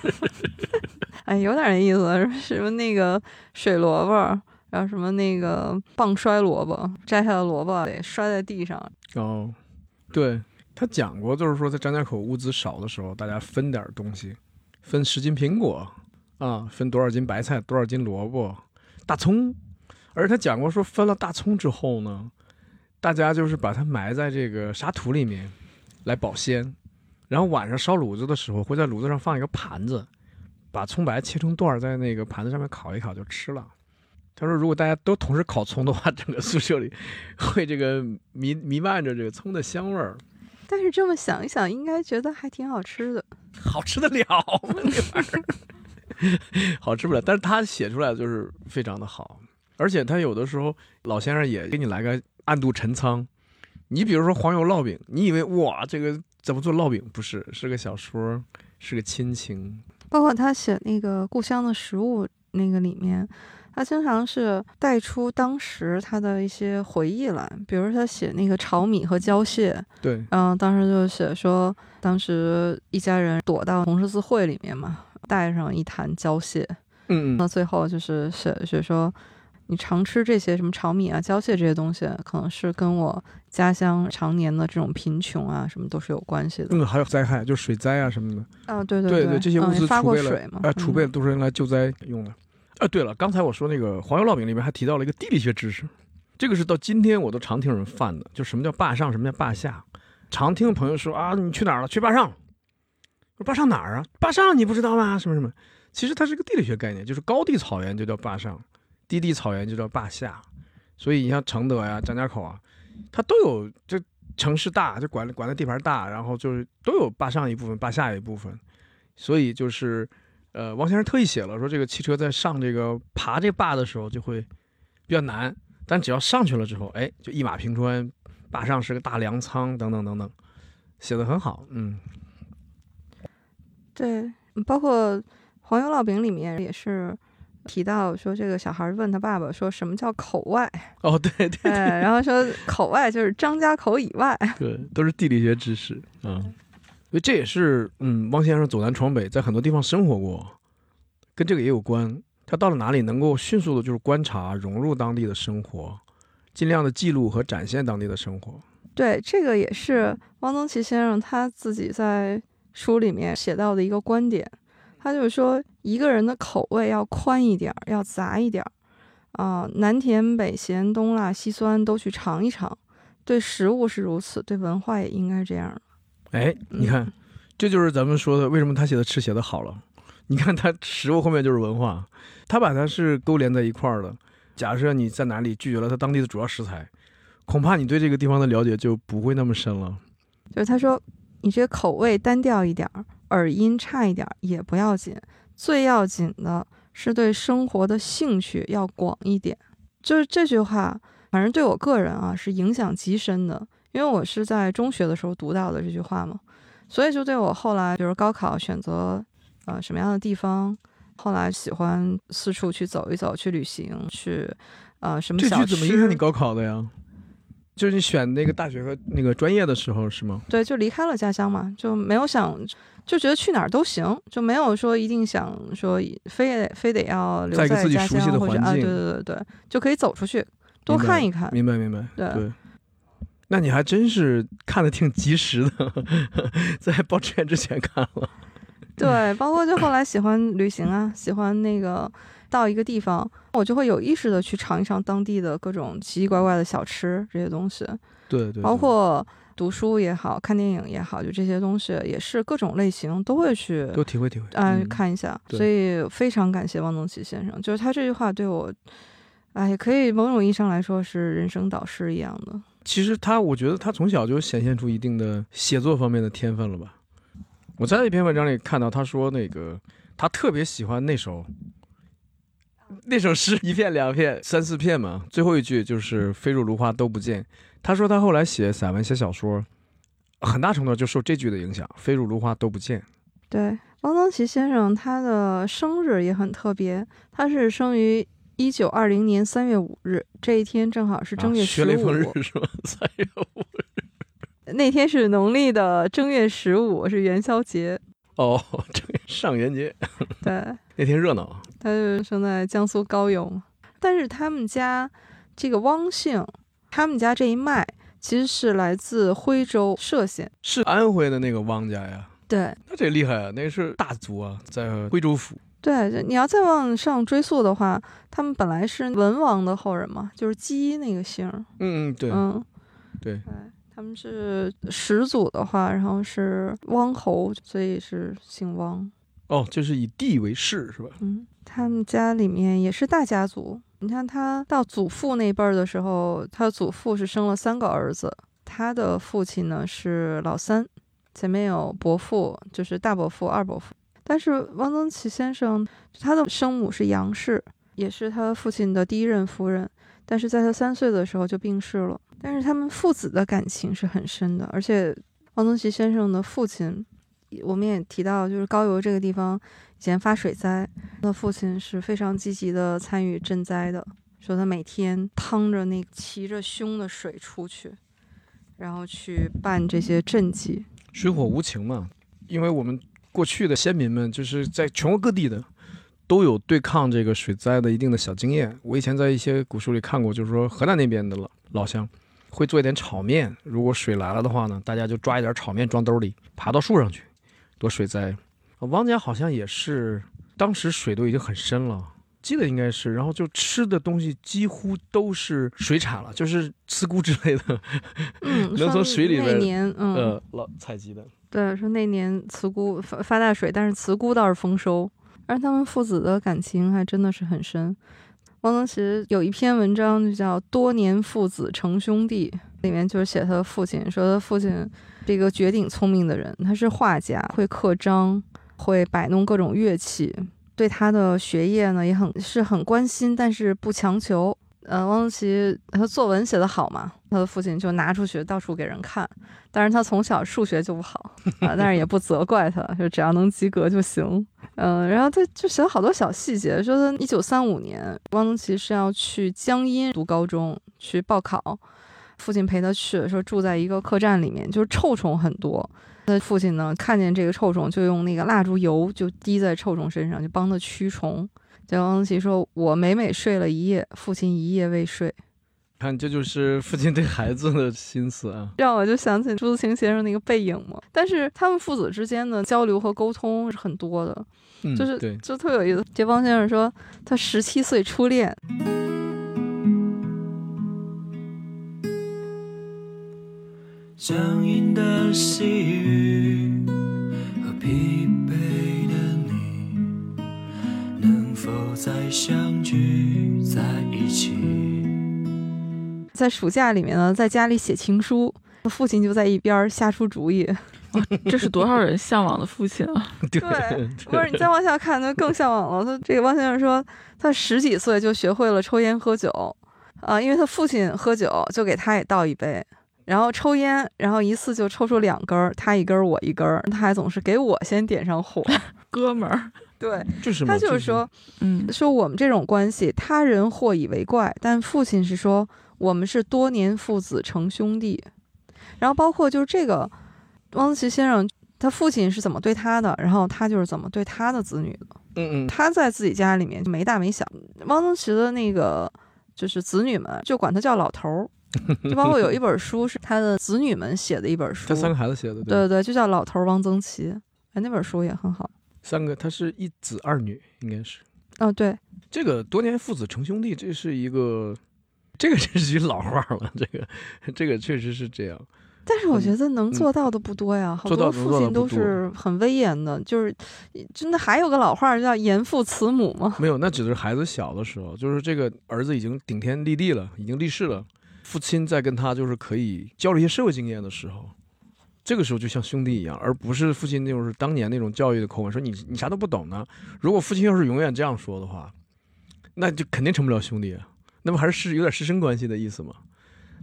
哎，有点意思，什么那个水萝卜，然后什么那个棒摔萝卜，摘下的萝卜得摔在地上，哦，对他讲过，就是说在张家口物资少的时候，大家分点儿东西，分十斤苹果啊，分多少斤白菜，多少斤萝卜、大葱。而他讲过说，分了大葱之后呢，大家就是把它埋在这个沙土里面来保鲜，然后晚上烧炉子的时候，会在炉子上放一个盘子，把葱白切成段儿，在那个盘子上面烤一烤就吃了。他说，如果大家都同时烤葱的话，整个宿舍里会这个弥弥漫着这个葱的香味儿，但是这么想一想，应该觉得还挺好吃的。好吃得了吗？那玩意儿 好吃不了，但是他写出来的就是非常的好，而且他有的时候老先生也给你来个暗度陈仓，你比如说黄油烙饼，你以为哇这个怎么做烙饼？不是，是个小说，是个亲情。包括他写那个故乡的食物那个里面，他经常是带出当时他的一些回忆来，比如他写那个炒米和椒蟹，对，然后当时就写说，当时一家人躲到红十字会里面嘛，带上一坛胶蟹，嗯嗯那最后就是写写说，你常吃这些什么炒米啊、胶蟹这些东西，可能是跟我家乡常年的这种贫穷啊什么都是有关系的。嗯，还有灾害，就水灾啊什么的。啊，对对对对这些物资发储备了过水嘛，啊，储备嗯都是用来救灾用的。啊，对了，刚才我说那个黄油烙饼里面还提到了一个地理学知识，这个是到今天我都常听人犯的，就什么叫坝上，什么叫坝下。常听朋友说啊，你去哪儿了？去坝上。坝上哪儿啊？坝上你不知道吗？什么什么？其实它是个地理学概念，就是高地草原就叫坝上，低地草原就叫坝下。所以你像承德呀、张家口啊，它都有这城市大，就管管的地盘大，然后就是都有坝上一部分，坝下一部分。所以就是，呃，王先生特意写了说，这个汽车在上这个爬这坝的时候就会比较难，但只要上去了之后，哎，就一马平川，坝上是个大粮仓，等等等等，写的很好，嗯，对，包括黄油烙饼里面也是提到说，这个小孩问他爸爸说什么叫口外，哦，对 对哎，然后说口外就是张家口以外，对，都是地理学知识啊，所以这也是，嗯，汪先生走南闯北，在很多地方生活过，跟这个也有关。他到了哪里，能够迅速的就是观察、融入当地的生活，尽量的记录和展现当地的生活。对，这个也是汪曾祺先生他自己在书里面写到的一个观点，他就是说一个人的口味要宽一点儿，要杂一点儿，啊、南甜北咸东辣西酸都去尝一尝。对食物是如此，对文化也应该这样。哎，你嗯看，这就是咱们说的，为什么他写的吃写的好了。你看他食物后面就是文化，他把它是勾连在一块儿的。假设你在哪里拒绝了他当地的主要食材，恐怕你对这个地方的了解就不会那么深了。就是他说，你这个口味单调一点儿，耳音差一点儿也不要紧，最要紧的是对生活的兴趣要广一点。就是这句话，反正对我个人啊是影响极深的，因为我是在中学的时候读到的这句话嘛，所以就对我后来，比如高考选择呃什么样的地方，后来喜欢四处去走一走，去旅行，去呃什么这小吃，句怎么影响你高考的呀？就是你选那个大学和那个专业的时候是吗？对，就离开了家乡嘛，就没有想，就觉得去哪儿都行，就没有说一定想说非得非得要留在一个自己家熟悉的乡或者啊，对对对对，就可以走出去多看一看。明白明白。对对，那你还真是看的挺及时的，在报志愿之前看了。对，包括就后来喜欢旅行啊，喜欢那个到一个地方，我就会有意识的去尝一尝当地的各种奇奇怪怪的小吃这些东西，对对，包括读书也好看电影也好，就这些东西也是各种类型都会去都体会体会。啊、嗯看一下，对所以非常感谢汪曾祺先生，就是他这句话对我，哎，可以某种意义上来说是人生导师一样的。其实他，我觉得他从小就显现出一定的写作方面的天分了吧。我在一篇文章里看到他说，那个他特别喜欢那首 那首诗，一片两片三四片嘛，最后一句就是“飞入芦花都不见”。他说他后来写散文、写小说，很大程度就受这句的影响，“飞入芦花都不见对，汪曾祺先生他的生日也很特别，他是生于一九二零年三月五日，这一天正好是”，正月啊、十五、学雷锋日是吧？三月五日那天是农历的正月十五，是元宵节。哦，这个上元节 对，那天热闹。他就生在江苏高邮嘛，但是他们家这个汪姓，他们家这一脉其实是来自徽州歙县。是安徽的那个汪家呀，对那这厉害啊，那是大族啊，在徽州府。对，你要再往上追溯的话，他们本来是文王的后人嘛，就是姬那个姓。嗯嗯，对、嗯，对，对，他们是始祖的话，然后是汪侯，所以是姓汪。哦，就是以地为氏是吧？嗯，他们家里面也是大家族。你看他到祖父那辈儿的时候，他祖父是生了三个儿子，他的父亲呢是老三，前面有伯父，就是大伯父、二伯父。但是汪曾祺先生，他的生母是杨氏，也是他父亲的第一任夫人，但是在他三岁的时候就病逝了。但是他们父子的感情是很深的，而且汪曾祺先生的父亲，我们也提到，就是高邮这个地方以前发水灾，他的父亲是非常积极的参与赈灾的，说他每天趟着那骑着胸的水出去，然后去办这些赈济。水火无情嘛，因为我们过去的先民们就是在全国各地的都有对抗这个水灾的一定的小经验。我以前在一些古书里看过，就是说河南那边的老老乡会做一点炒面，如果水来了的话呢，大家就抓一点炒面装兜里，爬到树上去躲水灾。王家好像也是，当时水都已经很深了。记得应该是，然后就吃的东西几乎都是水产了，就是刺菇之类的，嗯，能从水里边那年，嗯，呃，老采集的。对，说那年茨菇发发大水，但是茨菇倒是丰收，而他们父子的感情还真的是很深。汪曾祺有一篇文章就叫《多年父子成兄弟》，里面就是写他的父亲，说他父亲是一个绝顶聪明的人，他是画家，会刻章，会摆弄各种乐器，对他的学业呢也很是很关心，但是不强求。呃，汪曾祺他作文写得好嘛，他的父亲就拿出去到处给人看，但是他从小数学就不好啊，但是也不责怪他，就只要能及格就行。嗯，然后他就写了好多小细节，说他一九三五年，汪曾祺是要去江阴读高中去报考，父亲陪他去，说住在一个客栈里面，就是臭虫很多。他父亲呢，看见这个臭虫，就用那个蜡烛油就滴在臭虫身上，就帮他驱虫。结果汪曾祺说：“我每每睡了一夜，父亲一夜未睡。”看，这就是父亲对孩子的心思啊。让我就想起朱自清先生那个背影嘛。但是他们父子之间的交流和沟通是很多的，嗯，就是对，就特有意思。这汪先生说，他十七岁初恋，僵硬的细雨否再相聚在一起？在暑假里面呢，在家里写情书，父亲就在一边儿瞎出主意。这是多少人向往的父亲啊！对对，不是你再往下看，他更向往了。他这个汪先生说，他十几岁就学会了抽烟喝酒，啊，因为他父亲喝酒，就给他也倒一杯，然后抽烟，然后一次就抽出两根儿，他一根儿，我一根儿，他还总是给我先点上火。哥们儿，对就是他就是说，嗯，说我们这种关系，他人或以为怪，但父亲是说我们是多年父子成兄弟。然后包括就是这个汪曾祺先生，他父亲是怎么对他的，然后他就是怎么对他的子女的。嗯嗯，他在自己家里面就没大没小，汪曾祺的那个就是子女们就管他叫老头儿，就包括有一本书是他的子女们写的一本书，他三个孩子写的，对对对，就叫老头儿汪曾祺，哎，那本书也很好。三个，他是一子二女，应该是哦，对，这个多年父子成兄弟，这是一个，这个真是句老话了，这个这个确实是这样。但是我觉得能做到的不多呀，好多父亲都是很威严的，就是真的还有个老话儿叫严父慈母吗。没有，那只是孩子小的时候，就是这个儿子已经顶天立地了，已经立世了，父亲在跟他就是可以交流一些社会经验的时候，这个时候就像兄弟一样，而不是父亲就是当年那种教育的口吻，说你你啥都不懂呢。如果父亲要是永远这样说的话，那就肯定成不了兄弟啊，那不还是有点师生关系的意思吗？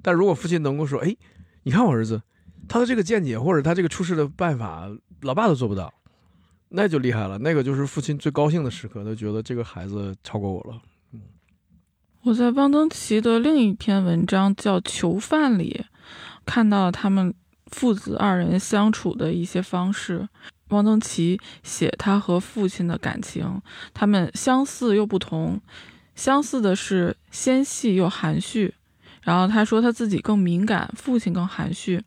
但如果父亲能够说，哎，你看我儿子，他的这个见解或者他这个处事的办法，老爸都做不到，那就厉害了。那个就是父亲最高兴的时刻，他觉得这个孩子超过我了。嗯我在汪曾祺的另一篇文章叫《囚犯》里，看到他们父子二人相处的一些方式。汪曾祺写他和父亲的感情，他们相似又不同。相似的是纤细又含蓄，然后他说他自己更敏感，父亲更含蓄。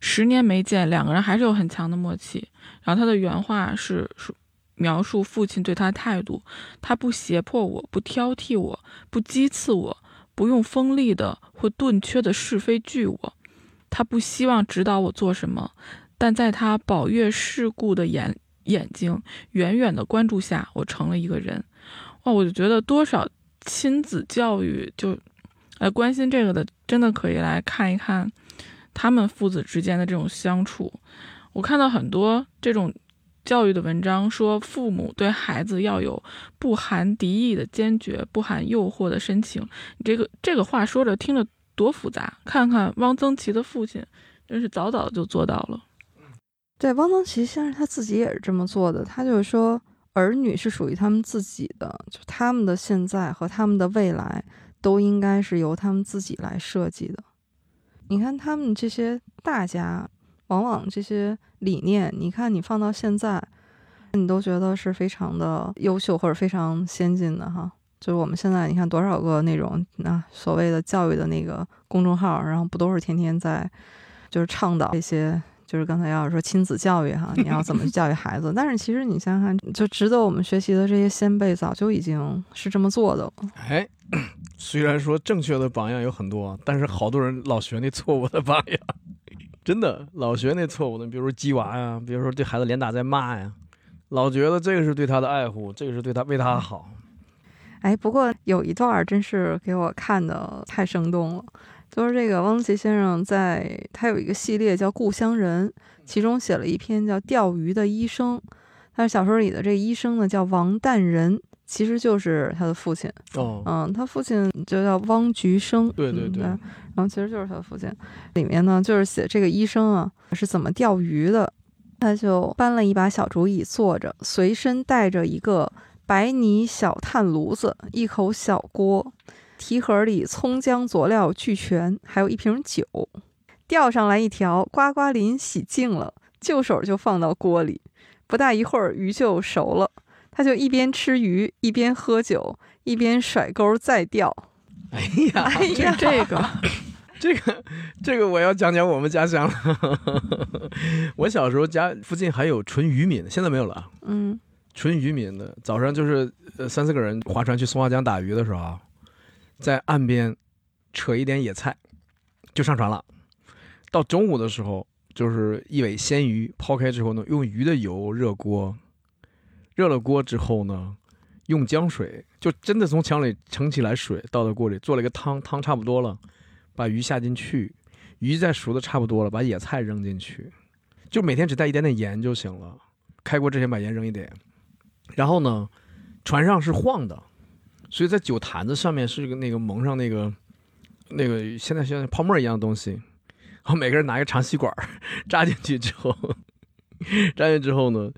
十年没见，两个人还是有很强的默契。然后他的原话是描述父亲对他的态度，他不胁迫我，不挑剔我，不讥刺我，不用锋利的或顿缺的是非拒我。他不希望指导我做什么，但在他宝月世故的眼眼睛远远的关注下，我成了一个人。哇，我就觉得多少亲子教育就，呃，关心这个的，真的可以来看一看他们父子之间的这种相处。我看到很多这种教育的文章，说父母对孩子要有不含敌意的坚决，不含诱惑的深情。你这个这个话说着听着多复杂。看看汪曾祺的父亲，真是早早就做到了。对，汪曾祺先生他自己也是这么做的。他就是说，儿女是属于他们自己的，就他们的现在和他们的未来都应该是由他们自己来设计的。你看他们这些大家，往往这些理念，你看你放到现在，你都觉得是非常的优秀或者非常先进的哈。就是我们现在你看多少个那种啊所谓的教育的那个公众号，然后不都是天天在就是倡导这些。就是刚才要说亲子教育哈，你要怎么教育孩子？但是其实你想想看，就值得我们学习的这些先辈早就已经是这么做的了。哎，虽然说正确的榜样有很多，但是好多人老学那错误的榜样，真的老学那错误的，比如说鸡娃呀，比如说对孩子连打带骂呀，老觉得这个是对他的爱护，这个是对他为他好。哎，不过有一段真是给我看的太生动了。就是这个汪曾祺先生在他有一个系列叫《故乡人》，其中写了一篇叫《钓鱼的医生》。他小说里的这个医生呢叫王旦人，其实就是他的父亲。哦，嗯，他父亲就叫汪菊生。对对对，然后其实就是他的父亲。里面呢就是写这个医生啊是怎么钓鱼的。他就搬了一把小竹椅坐着，随身带着一个白泥小炭炉子，一口小锅。提盒里葱姜佐料俱全，还有一瓶酒。钓上来一条呱呱鳞，洗净了，就手就放到锅里。不大一会儿，鱼就熟了。他就一边吃鱼，一边喝酒，一边甩钩再钓。哎呀，哎呀，这个 这个这个我要讲讲我们家乡了。我小时候家附近还有纯渔民，现在没有了啊。嗯，纯渔民的早上就是呃三四个人划船去松花江打鱼的时候。在岸边扯一点野菜，就上船了。到中午的时候，就是一尾鲜鱼抛开之后呢，用鱼的油热锅，热了锅之后呢，用江水，就真的从墙里盛起来水倒到锅里，做了一个汤，汤差不多了，把鱼下进去，鱼再熟的差不多了，把野菜扔进去，就每天只带一点点盐就行了。开锅之前把盐扔一点，然后呢，船上是晃的。所以在酒坛子上面是个那个蒙上那个那个现在像泡沫一样的东西，然后每个人拿一个长吸管 扎进去之后，扎进去之后呢，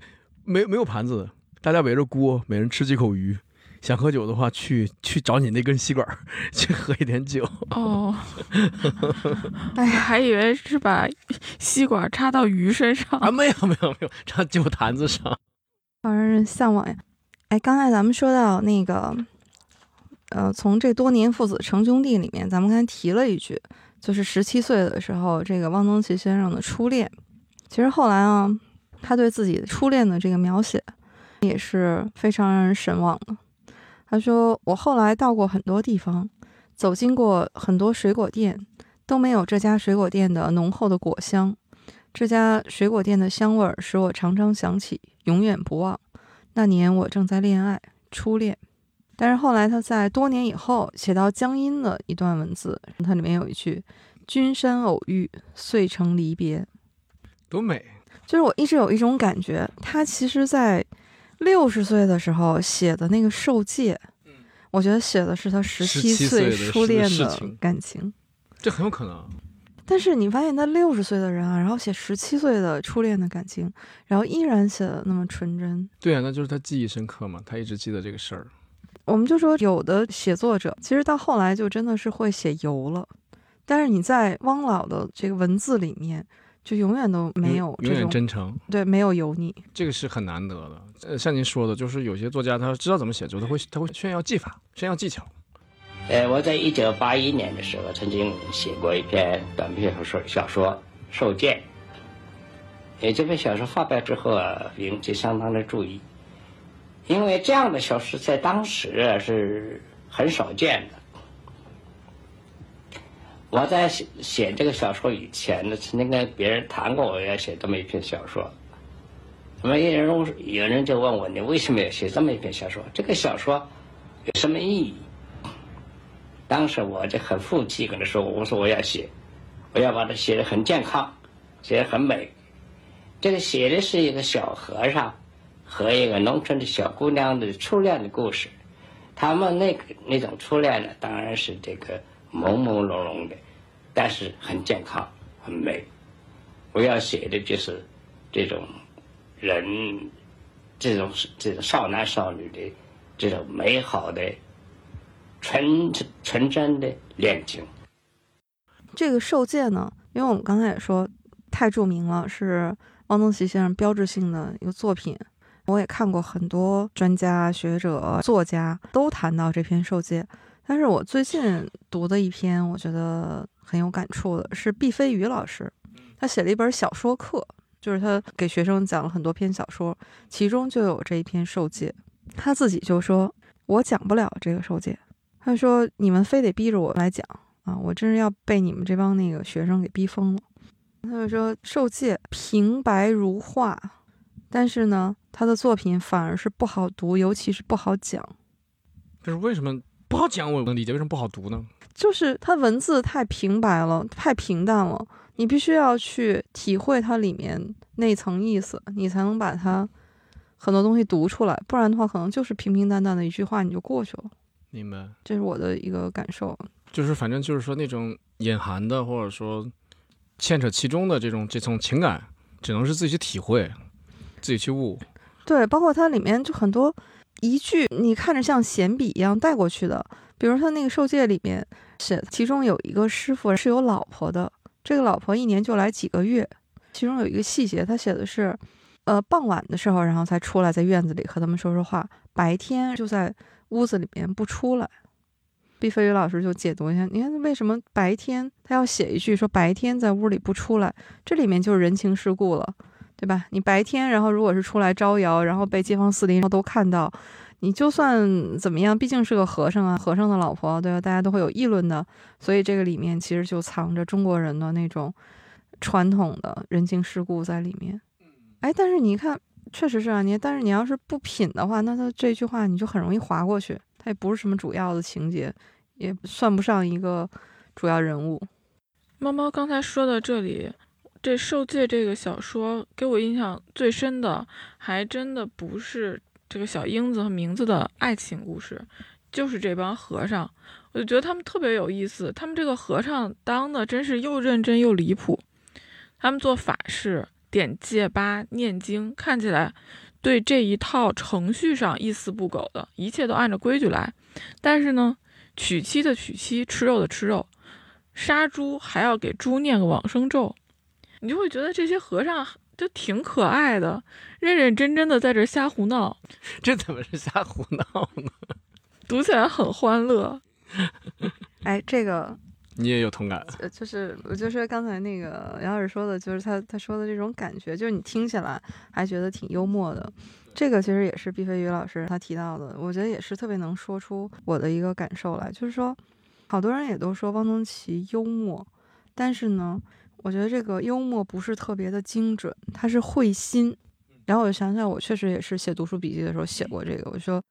没没有盘子，大家围着锅，每人吃几口鱼。想喝酒的话，去去找你那根吸管 去喝一点酒。哦，哎呀，还以为是把吸管插到鱼身上啊？没有没有没有，插酒坛子上，好让人向往呀！哎，刚才咱们说到那个。呃，从这多年父子成兄弟里面，咱们刚才提了一句，就是十七岁的时候，这个汪曾祺先生的初恋。其实后来啊，他对自己初恋的这个描写也是非常让人神往的。他说：“我后来到过很多地方，走经过很多水果店，都没有这家水果店的浓厚的果香。这家水果店的香味儿使我常常想起，永远不忘那年我正在恋爱，初恋。”但是后来，他在多年以后写到江阴的一段文字，它里面有一句“君山偶遇，遂成离别”，多美！就是我一直有一种感觉，他其实在六十岁的时候写的那个受戒，我觉得写的是他十七岁初恋的感情，这很有可能。但是你发现他六十岁的人啊，然后写十七岁的初恋的感情，然后依然写的那么纯真。对啊，那就是他记忆深刻嘛，他一直记得这个事儿。我们就说，有的写作者其实到后来就真的是会写油了，但是你在汪老的这个文字里面，就永远都没有永远真诚，对，没有油腻，这个是很难得的。呃，像您说的，就是有些作家他知道怎么写作，他会他会炫耀技法，炫耀技巧。呃，我在一九八一年的时候曾经写过一篇短篇小说小说《受戒》，呃，这篇小说发表之后啊，引起相当的注意。因为这样的小说在当时是很少见的。我在写写这个小说以前呢，曾经跟别人谈过我要写这么一篇小说。那么有人有人就问我：“你为什么要写这么一篇小说？这个小说有什么意义？”当时我就很负气跟他说：“我说我要写，我要把它写的很健康，写的很美。这个写的是一个小和尚。”和一个农村的小姑娘的初恋的故事，他们那个那种初恋呢，当然是这个朦朦胧胧的，但是很健康，很美。我要写的就是这种人，这种这种少男少女的这种美好的、纯纯真的恋情。这个受戒呢，因为我们刚才也说太著名了，是汪曾祺先生标志性的一个作品。我也看过很多专家学者、作家都谈到这篇受戒，但是我最近读的一篇，我觉得很有感触的是毕飞宇老师，他写了一本小说课，就是他给学生讲了很多篇小说，其中就有这一篇受戒。他自己就说：“我讲不了这个受戒。”他说：“你们非得逼着我来讲啊，我真是要被你们这帮那个学生给逼疯了。”他就说：“受戒平白如画。”但是呢，他的作品反而是不好读，尤其是不好讲。就是为什么不好讲？我能理解为什么不好读呢？就是他文字太平白了，太平淡了，你必须要去体会它里面那层意思，你才能把它很多东西读出来。不然的话，可能就是平平淡淡的一句话你就过去了。明白？这是我的一个感受。就是反正就是说那种隐含的，或者说牵扯其中的这种这种情感，只能是自己去体会。自己去悟，对，包括它里面就很多一句，你看着像闲笔一样带过去的。比如他那个受戒里面写，其中有一个师傅是有老婆的，这个老婆一年就来几个月。其中有一个细节，他写的是，呃，傍晚的时候，然后才出来，在院子里和他们说说话，白天就在屋子里面不出来。毕飞宇老师就解读一下，你看为什么白天他要写一句说白天在屋里不出来，这里面就是人情世故了。对吧？你白天，然后如果是出来招摇，然后被街坊四邻都看到，你就算怎么样，毕竟是个和尚啊，和尚的老婆，对吧？大家都会有议论的。所以这个里面其实就藏着中国人的那种传统的人情世故在里面。哎，但是你看，确实是啊，你但是你要是不品的话，那他这句话你就很容易划过去，它也不是什么主要的情节，也算不上一个主要人物。猫猫刚才说到这里。这《受戒》这个小说给我印象最深的，还真的不是这个小英子和名字的爱情故事，就是这帮和尚。我就觉得他们特别有意思，他们这个和尚当的真是又认真又离谱。他们做法事、点戒疤、念经，看起来对这一套程序上一丝不苟的，一切都按照规矩来。但是呢，娶妻的娶妻，吃肉的吃肉，杀猪还要给猪念个往生咒。你就会觉得这些和尚就挺可爱的，认认真真的在这瞎胡闹。这怎么是瞎胡闹呢？读起来很欢乐。哎，这个你也有同感？呃，就是我就说刚才那个杨老师说的，就是他他说的这种感觉，就是你听起来还觉得挺幽默的。这个其实也是毕飞宇老师他提到的，我觉得也是特别能说出我的一个感受来，就是说，好多人也都说汪曾祺幽默，但是呢。我觉得这个幽默不是特别的精准，他是会心。然后我就想想，我确实也是写读书笔记的时候写过这个。我说，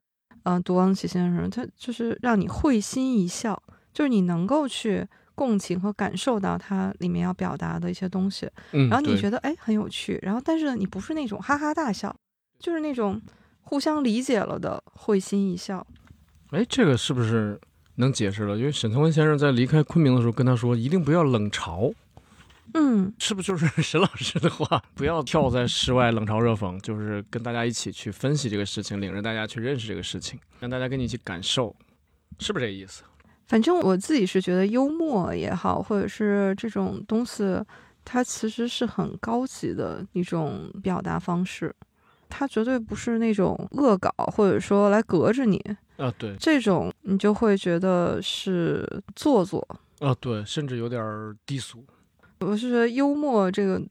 嗯，读汪曾祺先生，他就是让你会心一笑，就是你能够去共情和感受到它里面要表达的一些东西。嗯，然后你觉得哎很有趣，然后但是你不是那种哈哈大笑，就是那种互相理解了的会心一笑。哎，这个是不是能解释了？因为沈从文先生在离开昆明的时候跟他说，一定不要冷嘲。嗯，是不是就是 沈老师的话？不要跳在室外冷嘲热讽，就是跟大家一起去分析这个事情，领着大家去认识这个事情，让大家跟你一起感受，是不是这个意思？反正我自己是觉得幽默也好，或者是这种东西，它其实是很高级的一种表达方式，它绝对不是那种恶搞，或者说来隔着你啊。对，这种你就会觉得是做作啊。对，甚至有点低俗。我是觉得幽默这个，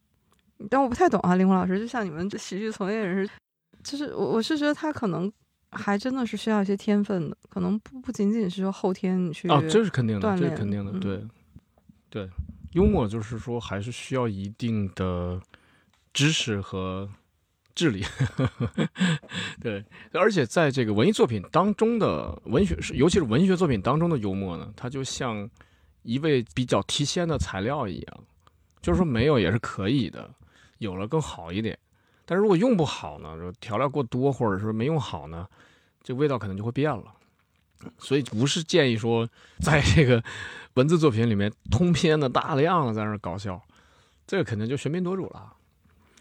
但我不太懂啊，林红老师。就像你们喜剧从业人士，就是我我是觉得他可能还真的是需要一些天分的，可能不不仅仅是说后天你去啊，这是肯定的，这是肯定的，对对。幽默就是说还是需要一定的知识和智力，对。而且在这个文艺作品当中的文学，尤其是文学作品当中的幽默呢，它就像一味比较提鲜的材料一样。就是说没有也是可以的，有了更好一点。但是如果用不好呢，调料过多或者是没用好呢，这味道可能就会变了。所以不是建议说在这个文字作品里面通篇的大量的在那搞笑，这个肯定就喧宾夺主了。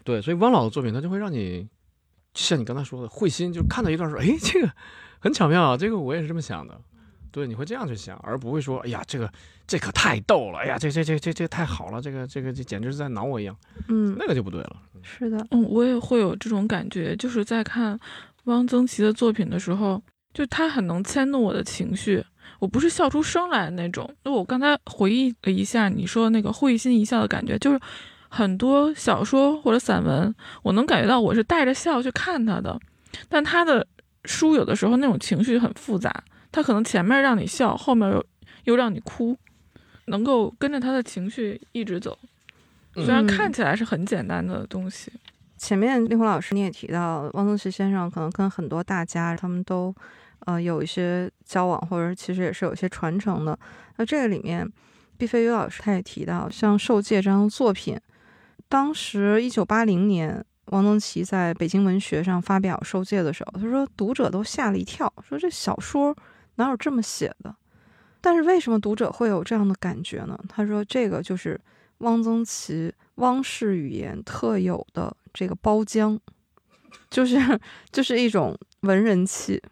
对，所以汪老的作品他就会让你，像你刚才说的，会心，就看到一段说，哎，这个很巧妙啊，这个我也是这么想的。对，你会这样去想，而不会说，哎呀，这个这可太逗了，哎呀，这这这这这太好了，这个这个这简直是在挠我一样，嗯，那个就不对了。是的，嗯，我也会有这种感觉，就是在看汪曾祺的作品的时候，就他很能牵动我的情绪，我不是笑出声来的那种。那我刚才回忆了一下你说的那个会心一笑的感觉，就是很多小说或者散文，我能感觉到我是带着笑去看他的，但他的书有的时候那种情绪很复杂，他可能前面让你笑，后面又又让你哭，能够跟着他的情绪一直走。虽然嗯看起来是很简单的东西，前面令狐老师你也提到，汪曾祺先生可能跟很多大家他们都，呃，有一些交往，或者其实也是有一些传承的。那这个里面，毕飞宇老师他也提到，像《受戒》这样的作品，当时一九八零年，汪曾祺在北京文学上发表《受戒》的时候，他说读者都吓了一跳，说这小说哪有这么写的？但是为什么读者会有这样的感觉呢？他说这个就是汪曾祺汪氏语言特有的这个包浆，就是就是一种文人气，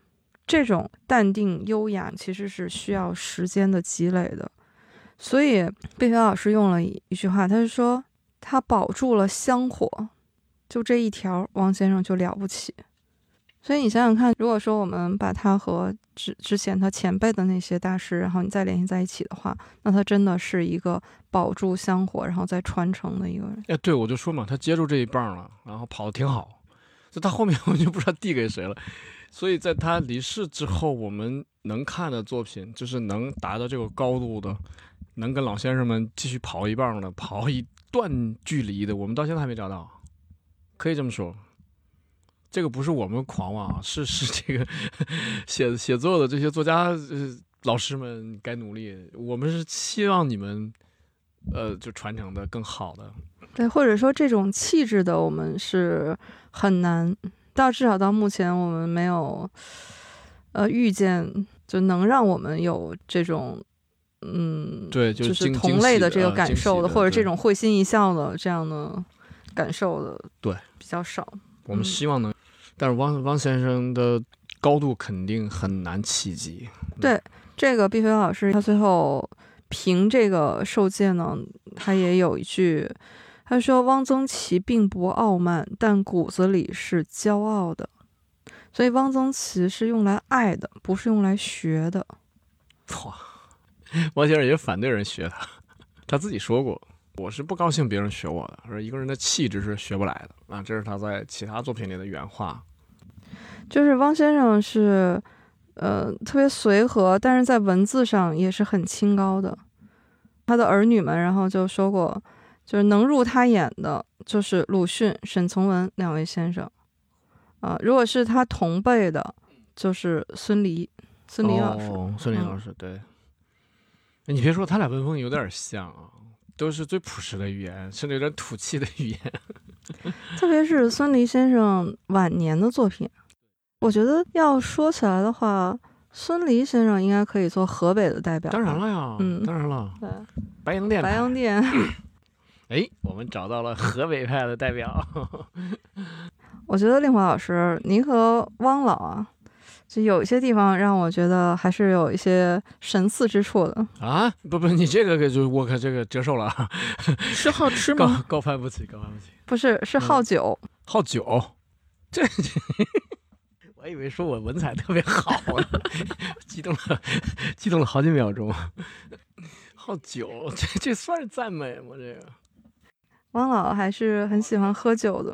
这种淡定优雅其实是需要时间的积累的。所以贝飞老师用了一句话，他就说他保住了香火，就这一条，汪先生就了不起。所以你想想看，如果说我们把他和之之前他前辈的那些大师，然后你再联系在一起的话，那他真的是一个保住香火，然后再传承的一个人。哎，对，我就说嘛，他接住这一棒了，然后跑的挺好，就他后面我就不知道递给谁了。所以在他离世之后，我们能看的作品，就是能达到这个高度的，能跟老先生们继续跑一棒的，跑一段距离的，我们到现在还没找到，可以这么说。这个不是我们狂妄啊，是是这个写写作的这些作家呃老师们该努力。我们是希望你们呃就传承的更好的。对，或者说这种气质的，我们是很难到至少到目前我们没有呃遇见，就能让我们有这种嗯，对，就就是同类的这个感受的对或者这种会心一笑的这样的感受的，对，比较少。我们嗯希望能，但是汪汪先生的高度肯定很难企及。对这个毕飞老师，他最后评这个受戒呢，他也有一句，他说汪曾祺并不傲慢，但骨子里是骄傲的。所以汪曾祺是用来爱的，不是用来学的。哇，汪先生也反对人学他，他自己说过，我是不高兴别人学我的，说一个人的气质是学不来的啊，这是他在其他作品里的原话。就是汪先生是，呃，特别随和，但是在文字上也是很清高的。他的儿女们，然后就说过，就是能入他眼的，就是鲁迅、沈从文两位先生。啊、如果是他同辈的，就是孙犁，孙犁老师。哦，孙犁嗯老师，对。哎你别说，他俩文风有点像啊，都是最朴实的语言，甚至有点土气的语言。特别是孙犁先生晚年的作品，我觉得要说起来的话，孙犁先生应该可以做河北的代表。当然了呀，嗯当然了，对，白洋淀，白洋。淀。哎，我们找到了河北派的代表。我觉得令狐老师，您和汪老啊，就有一些地方让我觉得还是有一些神似之处的。啊，不不，你这个可就我可这个折寿了啊，是好吃吗？高攀不起，高攀不起。不是，是好酒。好酒，这我还以为说我文采特别好呢，激动了，激动了好几秒钟。好酒，这这算是赞美吗？这个汪老还是很喜欢喝酒的，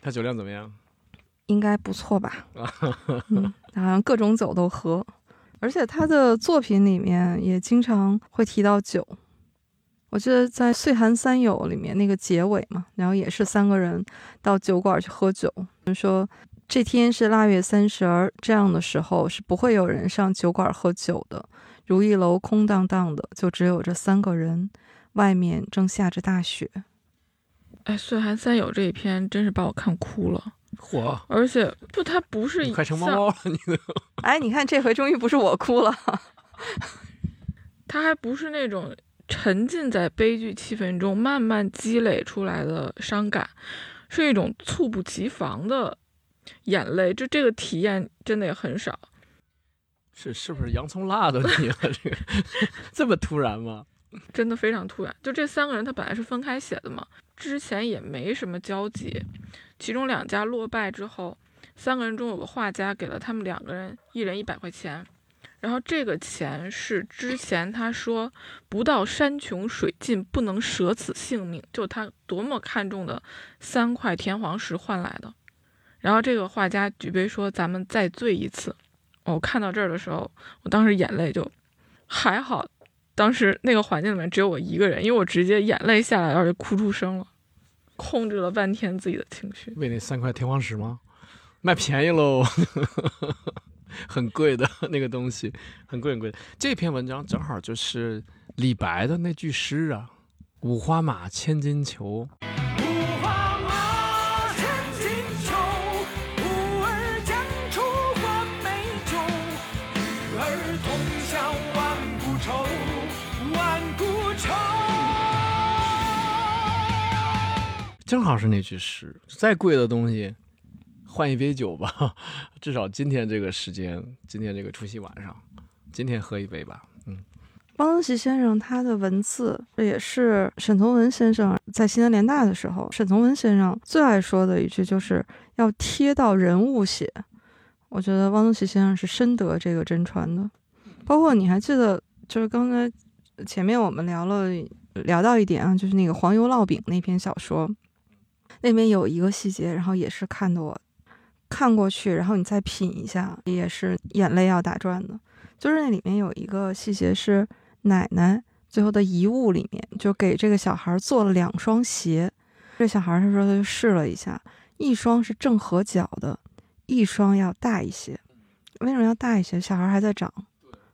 他酒量怎么样？应该不错吧？嗯，他好像各种酒都喝，而且他的作品里面也经常会提到酒。我记得在《岁寒三友》里面那个结尾嘛，然后也是三个人到酒馆去喝酒，就说这天是腊月三十儿，这样的时候是不会有人上酒馆喝酒的。如意楼空荡荡的，就只有这三个人，外面正下着大雪。哎，《岁寒三友》这一篇真是把我看哭了。火，而且不，他不是你快成猫像猫了，你都 哎，你看这回终于不是我哭了，他还不是那种沉浸在悲剧气氛中慢慢积累出来的伤感，是一种猝不及防的眼泪。就这个体验真的也很少。是是不是洋葱辣的你了？这个 这么突然吗？真的非常突然。就这三个人，他本来是分开写的嘛，之前也没什么交集。其中两家落败之后，三个人中有个画家给了他们两个人一人一百块钱，然后这个钱是之前他说不到山穷水尽不能舍此性命，就他多么看重的三块田黄石换来的。然后这个画家举杯说：“咱们再醉一次。”我看到这儿的时候，我当时眼泪就还好，当时那个环境里面只有我一个人，因为我直接眼泪下来，而且哭出声了，控制了半天自己的情绪。为那三块天黄石吗？卖便宜喽，很贵的那个东西，很贵很贵。这篇文章正好就是李白的那句诗啊：“五花马，千金裘。正好是那句诗。再贵的东西，换一杯酒吧，至少今天这个时间，今天这个除夕晚上，今天喝一杯吧。嗯，汪曾祺先生他的文字，这也是沈从文先生在西南联大的时候，沈从文先生最爱说的一句，就是要贴到人物写。我觉得汪曾祺先生是深得这个真传的。包括你还记得，就是刚才前面我们聊了聊到一点啊，就是那个黄油烙饼那篇小说，那边有一个细节，然后也是看得我看过去，然后你再品一下，也是眼泪要打转的。就是那里面有一个细节是奶奶最后的遗物里面，就给这个小孩做了两双鞋。这小孩他说他就试了一下，一双是正合脚的，一双要大一些。为什么要大一些？小孩还在长，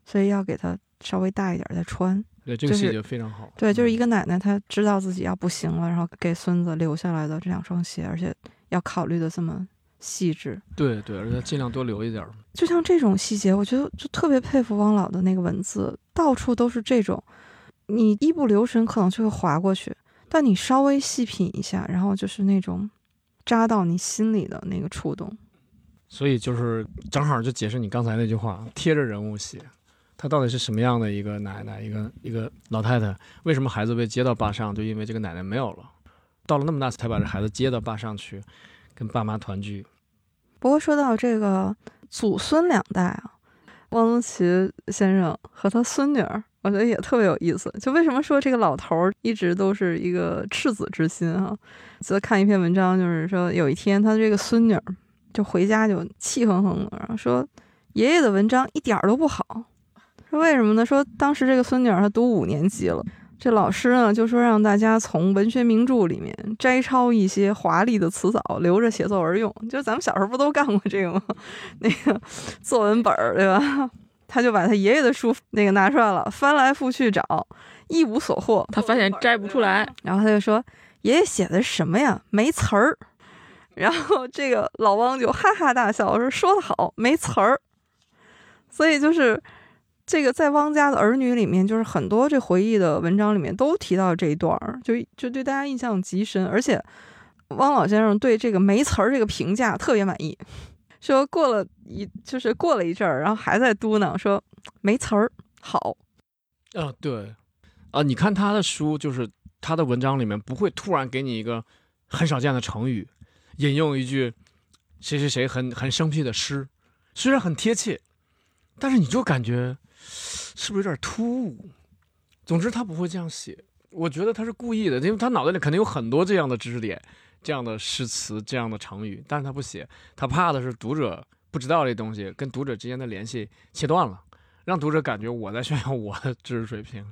所以要给他稍微大一点再穿。对，这个细节非常好。对，就是一个个奶奶，她知道自己要不行了，然后给孙子留下来的这两双鞋，而且要考虑的这么细致。对对，而且尽量多留一点儿。就像这种细节，我觉得就特别佩服汪老的那个文字，到处都是这种，你一不留神可能就会划过去，但你稍微细品一下，然后就是那种扎到你心里的那个触动。所以就是正好就解释你刚才那句话，贴着人物写，她到底是什么样的一个奶奶，一个一个老太太？为什么孩子被接到坝上？就因为这个奶奶没有了，到了那么大才把这孩子接到坝上去，跟爸妈团聚。不过说到这个祖孙两代啊，汪曾祺先生和他孙女儿，我觉得也特别有意思。就为什么说这个老头儿一直都是一个赤子之心啊？就看一篇文章，就是说有一天他的这个孙女儿就回家就气哼哼的，然后说爷爷的文章一点儿都不好。说为什么呢？说当时这个孙女儿她读五年级了。这老师呢，就说让大家从文学名著里面摘抄一些华丽的词藻，留着写作文用。就咱们小时候不都干过这个吗？那个作文本儿，对吧？他就把他爷爷的书那个拿出来了，翻来覆去找，一无所获。他发现摘不出来，然后他就说：“爷爷写的什么呀？没词儿。”然后这个老汪就哈哈大笑说：“说得好，没词儿。”所以就是这个在汪家的儿女里面，就是很多这回忆的文章里面都提到这一段儿，就就对大家印象极深。而且汪老先生对这个没词儿这个评价特别满意，说过了一就是过了一阵儿，然后还在嘟囔说没词儿好。啊，对，啊，你看他的书，就是他的文章里面不会突然给你一个很少见的成语，引用一句谁谁谁很很生僻的诗，虽然很贴切，但是你就感觉是不是有点突兀？总之他不会这样写，我觉得他是故意的，因为他脑袋里肯定有很多这样的知识点、这样的诗词、这样的成语，但是他不写，他怕的是读者不知道这东西，跟读者之间的联系切断了。让读者感觉我在炫耀我的知识水平，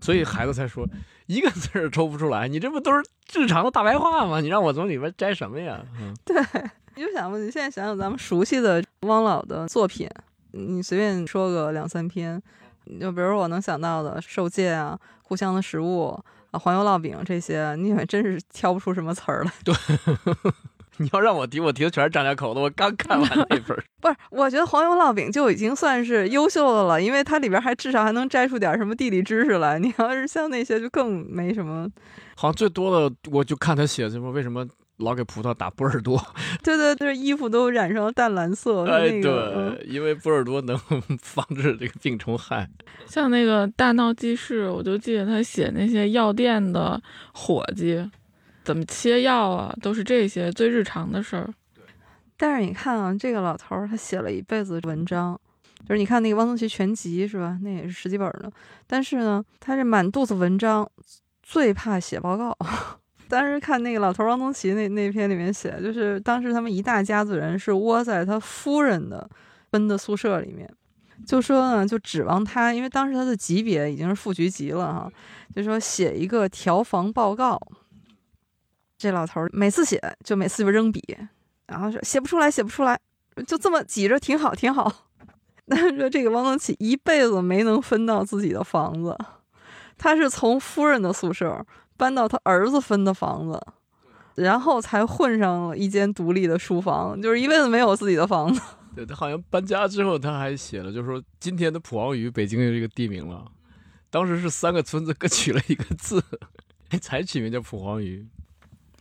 所以孩子才说一个字儿抽不出来。你这不都是日常的大白话吗？你让我从里边摘什么呀？对，你就想吧，你现在想想咱们熟悉的汪老的作品，你随便说个两三篇，就比如我能想到的《受戒》啊，《互相的食物》啊，《黄油烙饼》这些，你还真是挑不出什么词儿来？对 你要让我提，我提的全是张家口的，我刚看完那本儿。不是，我觉得黄油烙饼就已经算是优秀的了，因为它里边还至少还能摘出点什么地理知识来。你要是像那些，就更没什么。好像最多的，我就看他写什么，为什么老给葡萄打波尔多？对 对对，衣服都染成淡蓝色，哎，那个。嗯对，因为波尔多能 防治这个病虫害。像那个大闹记事，我就记得他写那些药店的伙计怎么切药啊，都是这些最日常的事儿。但是你看啊，这个老头儿他写了一辈子文章，就是你看那个汪曾祺全集是吧？那也是十几本儿呢。但是呢，他这满肚子文章，最怕写报告。当时看那个老头儿汪曾祺那那篇里面写，就是当时他们一大家子人是窝在他夫人的分的宿舍里面，就说呢，就指望他，因为当时他的级别已经是副局级了哈，就说写一个调房报告。这老头每次写就每次就扔笔，然后说写不出来，写不出来，就这么挤着挺好，挺好。但是说这个汪曾祺一辈子没能分到自己的房子，他是从夫人的宿舍搬到他儿子分的房子，然后才混上了一间独立的书房，就是一辈子没有自己的房子。对他好像搬家之后，他还写了，就是说今天的蒲黄榆，北京的这个地名了。当时是三个村子各取了一个字，才取名叫蒲黄榆。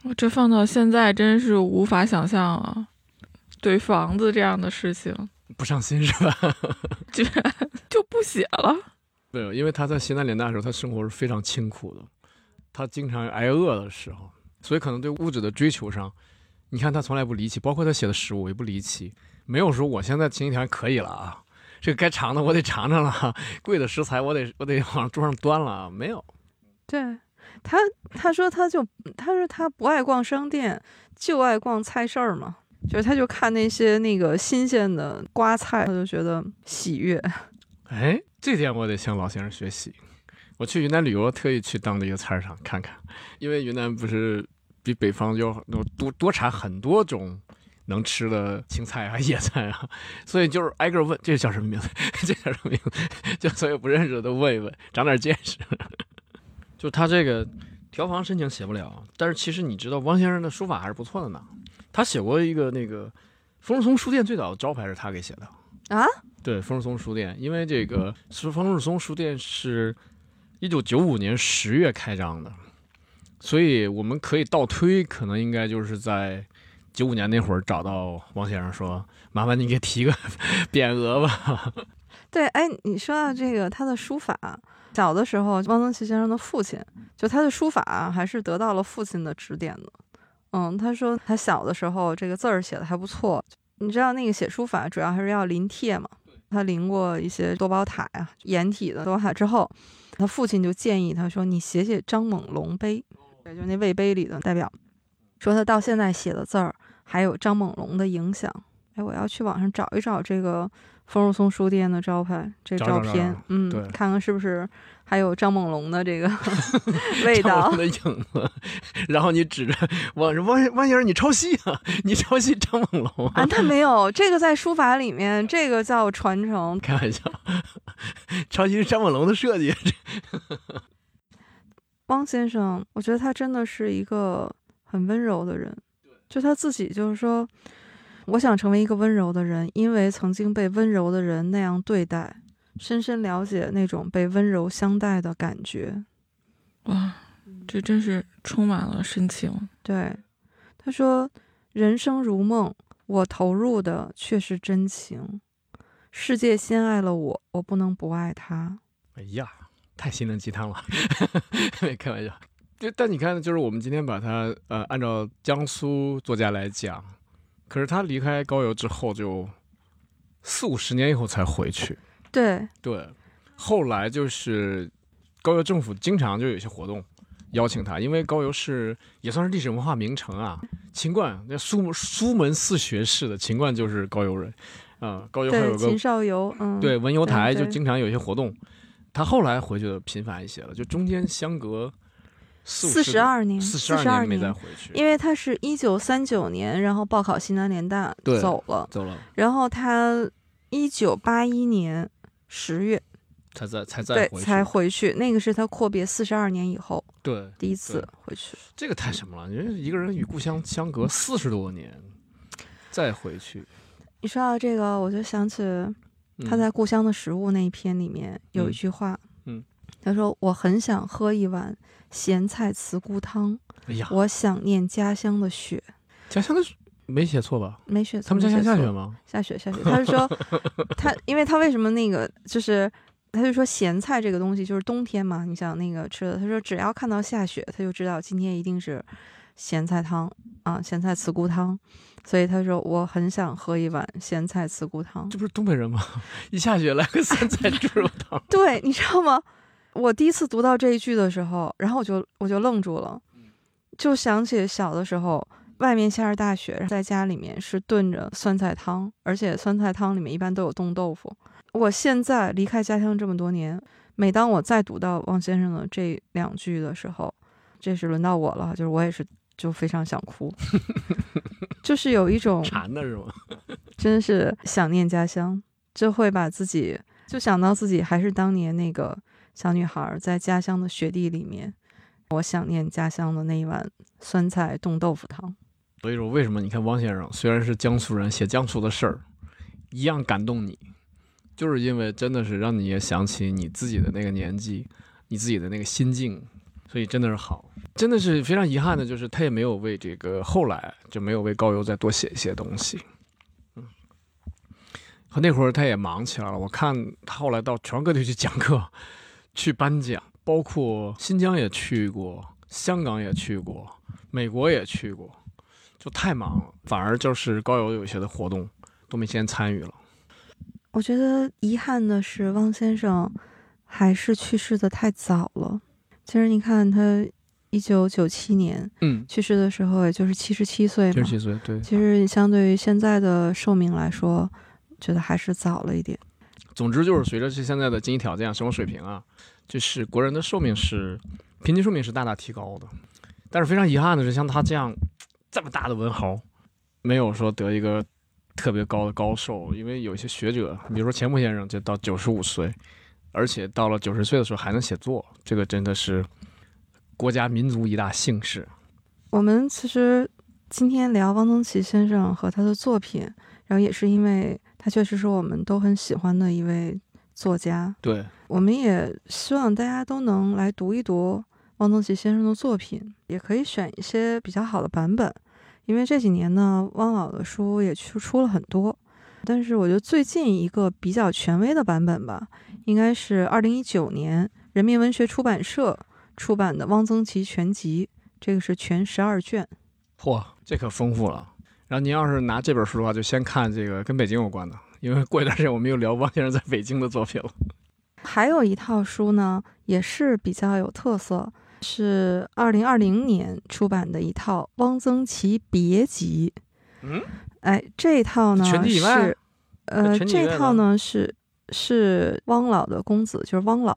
我这放到现在真是无法想象啊！对房子这样的事情，不上心是吧？居然 就不写了。没有，因为他在西南联大的时候，他生活是非常清苦的，他经常挨饿的时候，所以可能对物质的追求上，你看他从来不离奇，包括他写的食物也不离奇，没有说我现在经济条件可以了啊，这个该尝的我得尝尝了，贵的食材我得我得往桌上端了啊，没有。对他，他说他就他说他不爱逛商店，就爱逛菜市儿嘛，就是他就看那些那个新鲜的瓜菜，他就觉得喜悦。哎，这点我得向老先生学习。我去云南旅游，特意去当地一个菜市场看看，因为云南不是比北方要多多产很多种能吃的青菜啊、野菜啊，所以就是挨个问这叫什么名字，这叫什么名字，就所有不认识的都问一问，长点见识。就他这个调房申请写不了，但是其实你知道汪先生的书法还是不错的呢。他写过一个那个风树松书店最早的招牌是他给写的。啊？对，风树松书店，因为这个是风树松书店是一九九五年十月开张的，所以我们可以倒推，可能应该就是在九五年那会儿找到王先生说：“麻烦你给提个 匾额吧。对，哎，你说到这个他的书法，小的时候汪曾祺先生的父亲，就他的书法还是得到了父亲的指点的。嗯，他说他小的时候这个字儿写的还不错。你知道那个写书法主要还是要临帖嘛？他临过一些多宝塔呀、颜体的多宝塔之后，他父亲就建议他说：“你写写张猛龙碑，对，就那魏碑里的代表。”说他到现在写的字儿还有张猛龙的影响。哎，我要去网上找一找这个风树松书店的招牌，这找照找找找，片嗯对，看看是不是还有张猛龙的这个 味道。的影子，然后你指着汪汪汪先生，你抄袭啊！你抄袭张猛龙啊，他没有这个在书法里面，这个叫传承。开玩笑，抄袭是张猛龙的设计。汪先生，我觉得他真的是一个很温柔的人，就他自己就是说，我想成为一个温柔的人，因为曾经被温柔的人那样对待，深深了解那种被温柔相待的感觉。哇，这真是充满了深情。对，他说：“人生如梦，我投入的却是真情。世界先爱了我，我不能不爱他。哎呀，太心灵鸡汤了，没开玩笑。就但你看，就是我们今天把它呃按照江苏作家来讲，可是他离开高邮之后就四五十年以后才回去。”对，对，后来就是高邮政府经常就有一些活动邀请他，因为高邮是也算是历史文化名城啊。秦观那苏苏门四学士的秦观就是高邮人啊、高邮还，有个秦少游，嗯，对，文游台就经常有一些活动。他后来回去的频繁一些了，就中间相隔四四十二年，四十十二年没再回去，因为他是一九三九年，然后报考西南联大对走了，走了然后他一九八一年十月才在才在对。才回去，那个是他阔别四十二年以后。对，第一次回去。这个太什么了？人家一个人与故乡相隔四十多年，再回去，你说到这个，我就想起嗯他在《故乡的食物》那一篇里面有一嗯句话，嗯他说：“我很想喝一碗咸菜茨菇汤，哎呀，我想念家乡的雪。家乡的雪没写错吧？没写错，他们家乡下雪吗？下雪下雪。他是说 他，因为他为什么那个就是，他就说咸菜这个东西就是冬天嘛，你想那个吃的，他说只要看到下雪，他就知道今天一定是咸菜汤啊，咸菜茨菇汤。所以他说我很想喝一碗咸菜茨菇汤。这不是东北人吗？一下雪来个酸菜猪肉汤，对，你知道吗？我第一次读到这一句的时候，然后我就我就愣住了，就想起小的时候，外面下着大雪，在家里面是炖着酸菜汤，而且酸菜汤里面一般都有冻豆腐。我现在离开家乡这么多年，每当我再读到汪先生的这两句的时候，这是轮到我了，就是我也是就非常想哭，就是有一种馋的是吗？真是想念家乡，就会把自己就想到自己还是当年那个小女孩，在家乡的雪地里面，我想念家乡的那一碗酸菜冻豆腐汤。所以说，为什么你看汪先生虽然是江苏人，写江苏的事儿，一样感动你，就是因为真的是让你也想起你自己的那个年纪，你自己的那个心境，所以真的是好，真的是非常遗憾的，就是他也没有为这个后来就没有为高邮再多写一些东西，嗯，和那会儿他也忙起来了，我看他后来到全国各地去讲课，去颁奖，包括新疆也去过，香港也去过，美国也去过。就太忙了，反而就是高邮有一些的活动都没时间参与了。我觉得遗憾的是，汪先生还是去世的太早了。其实你看，他一九九七年嗯，去世的时候，也就是七十七岁嘛。七十七岁，对。其实相对于现在的寿命来说，觉得还是早了一点。总之就是随着这现在的经济条件啊、生活水平啊，就是国人的寿命是平均寿命是大大提高的。但是非常遗憾的是，像他这样这么大的文豪，没有说得一个特别高的高寿，因为有一些学者，比如说钱穆先生，就到九十五岁，而且到了九十岁的时候还能写作，这个真的是国家民族一大幸事。我们其实今天聊汪曾祺先生和他的作品，然后也是因为他确实是我们都很喜欢的一位作家。对，我们也希望大家都能来读一读汪曾祺先生的作品，也可以选一些比较好的版本，因为这几年呢，汪老的书也出出了很多。但是我觉得最近一个比较权威的版本吧，应该是二零一九年人民文学出版社出版的《汪曾祺全集》，这个是全十二卷。嚯，这可丰富了。然后您要是拿这本书的话，就先看这个跟北京有关的，因为过一段时间我们又聊汪先生在北京的作品了。还有一套书呢，也是比较有特色，是二零二零年出版的一套《汪曾祺别集》。嗯，哎，这一套呢是，呃，这套呢是是汪老的公子，就是汪朗，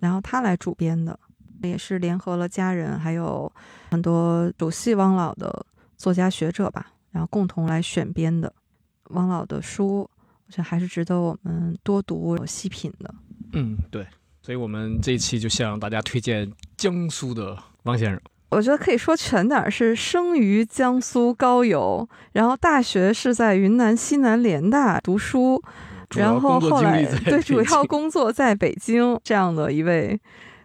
然后他来主编的，也是联合了家人，还有很多熟悉汪老的作家学者吧，然后共同来选编的。王老的书，我觉得还是值得我们多读、细品的。嗯，对。所以我们这一期就向大家推荐江苏的汪先生。我觉得可以说全点儿是生于江苏高邮，然后大学是在云南西南联大读书，然后后来对主要工作在北京这样的一位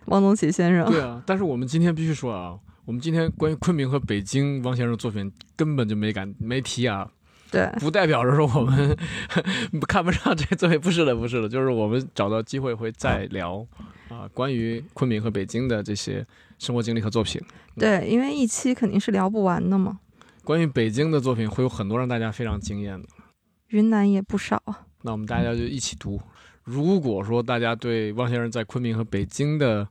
汪曾祺先生。对啊，但是我们今天必须说啊，我们今天关于昆明和北京汪先生的作品根本就没敢没提啊，对不代表着说我们 看不上这作品，不是的，不是的，就是我们找到机会会再聊啊，关于昆明和北京的这些生活经历和作品。对，因为一期肯定是聊不完的嘛，关于北京的作品会有很多让大家非常惊艳的，云南也不少啊。那我们大家就一起读。如果说大家对汪先生在昆明和北京的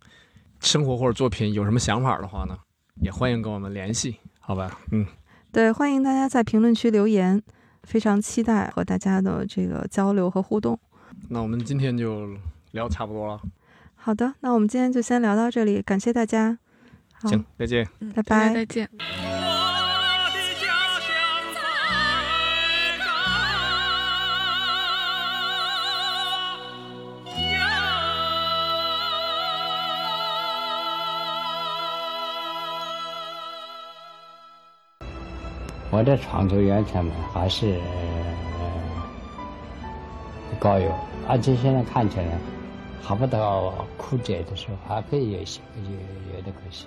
生活或者作品有什么想法的话呢，也欢迎跟我们联系，好吧？嗯，对，欢迎大家在评论区留言，非常期待和大家的这个交流和互动。那我们今天就聊差不多了，好的，那我们今天就先聊到这里，感谢大家。好，行，再见。嗯，拜拜再见。我的创作源泉嘛，还是高邮，而且现在看起来，还不到枯竭的时候，还可以有些有有的可惜。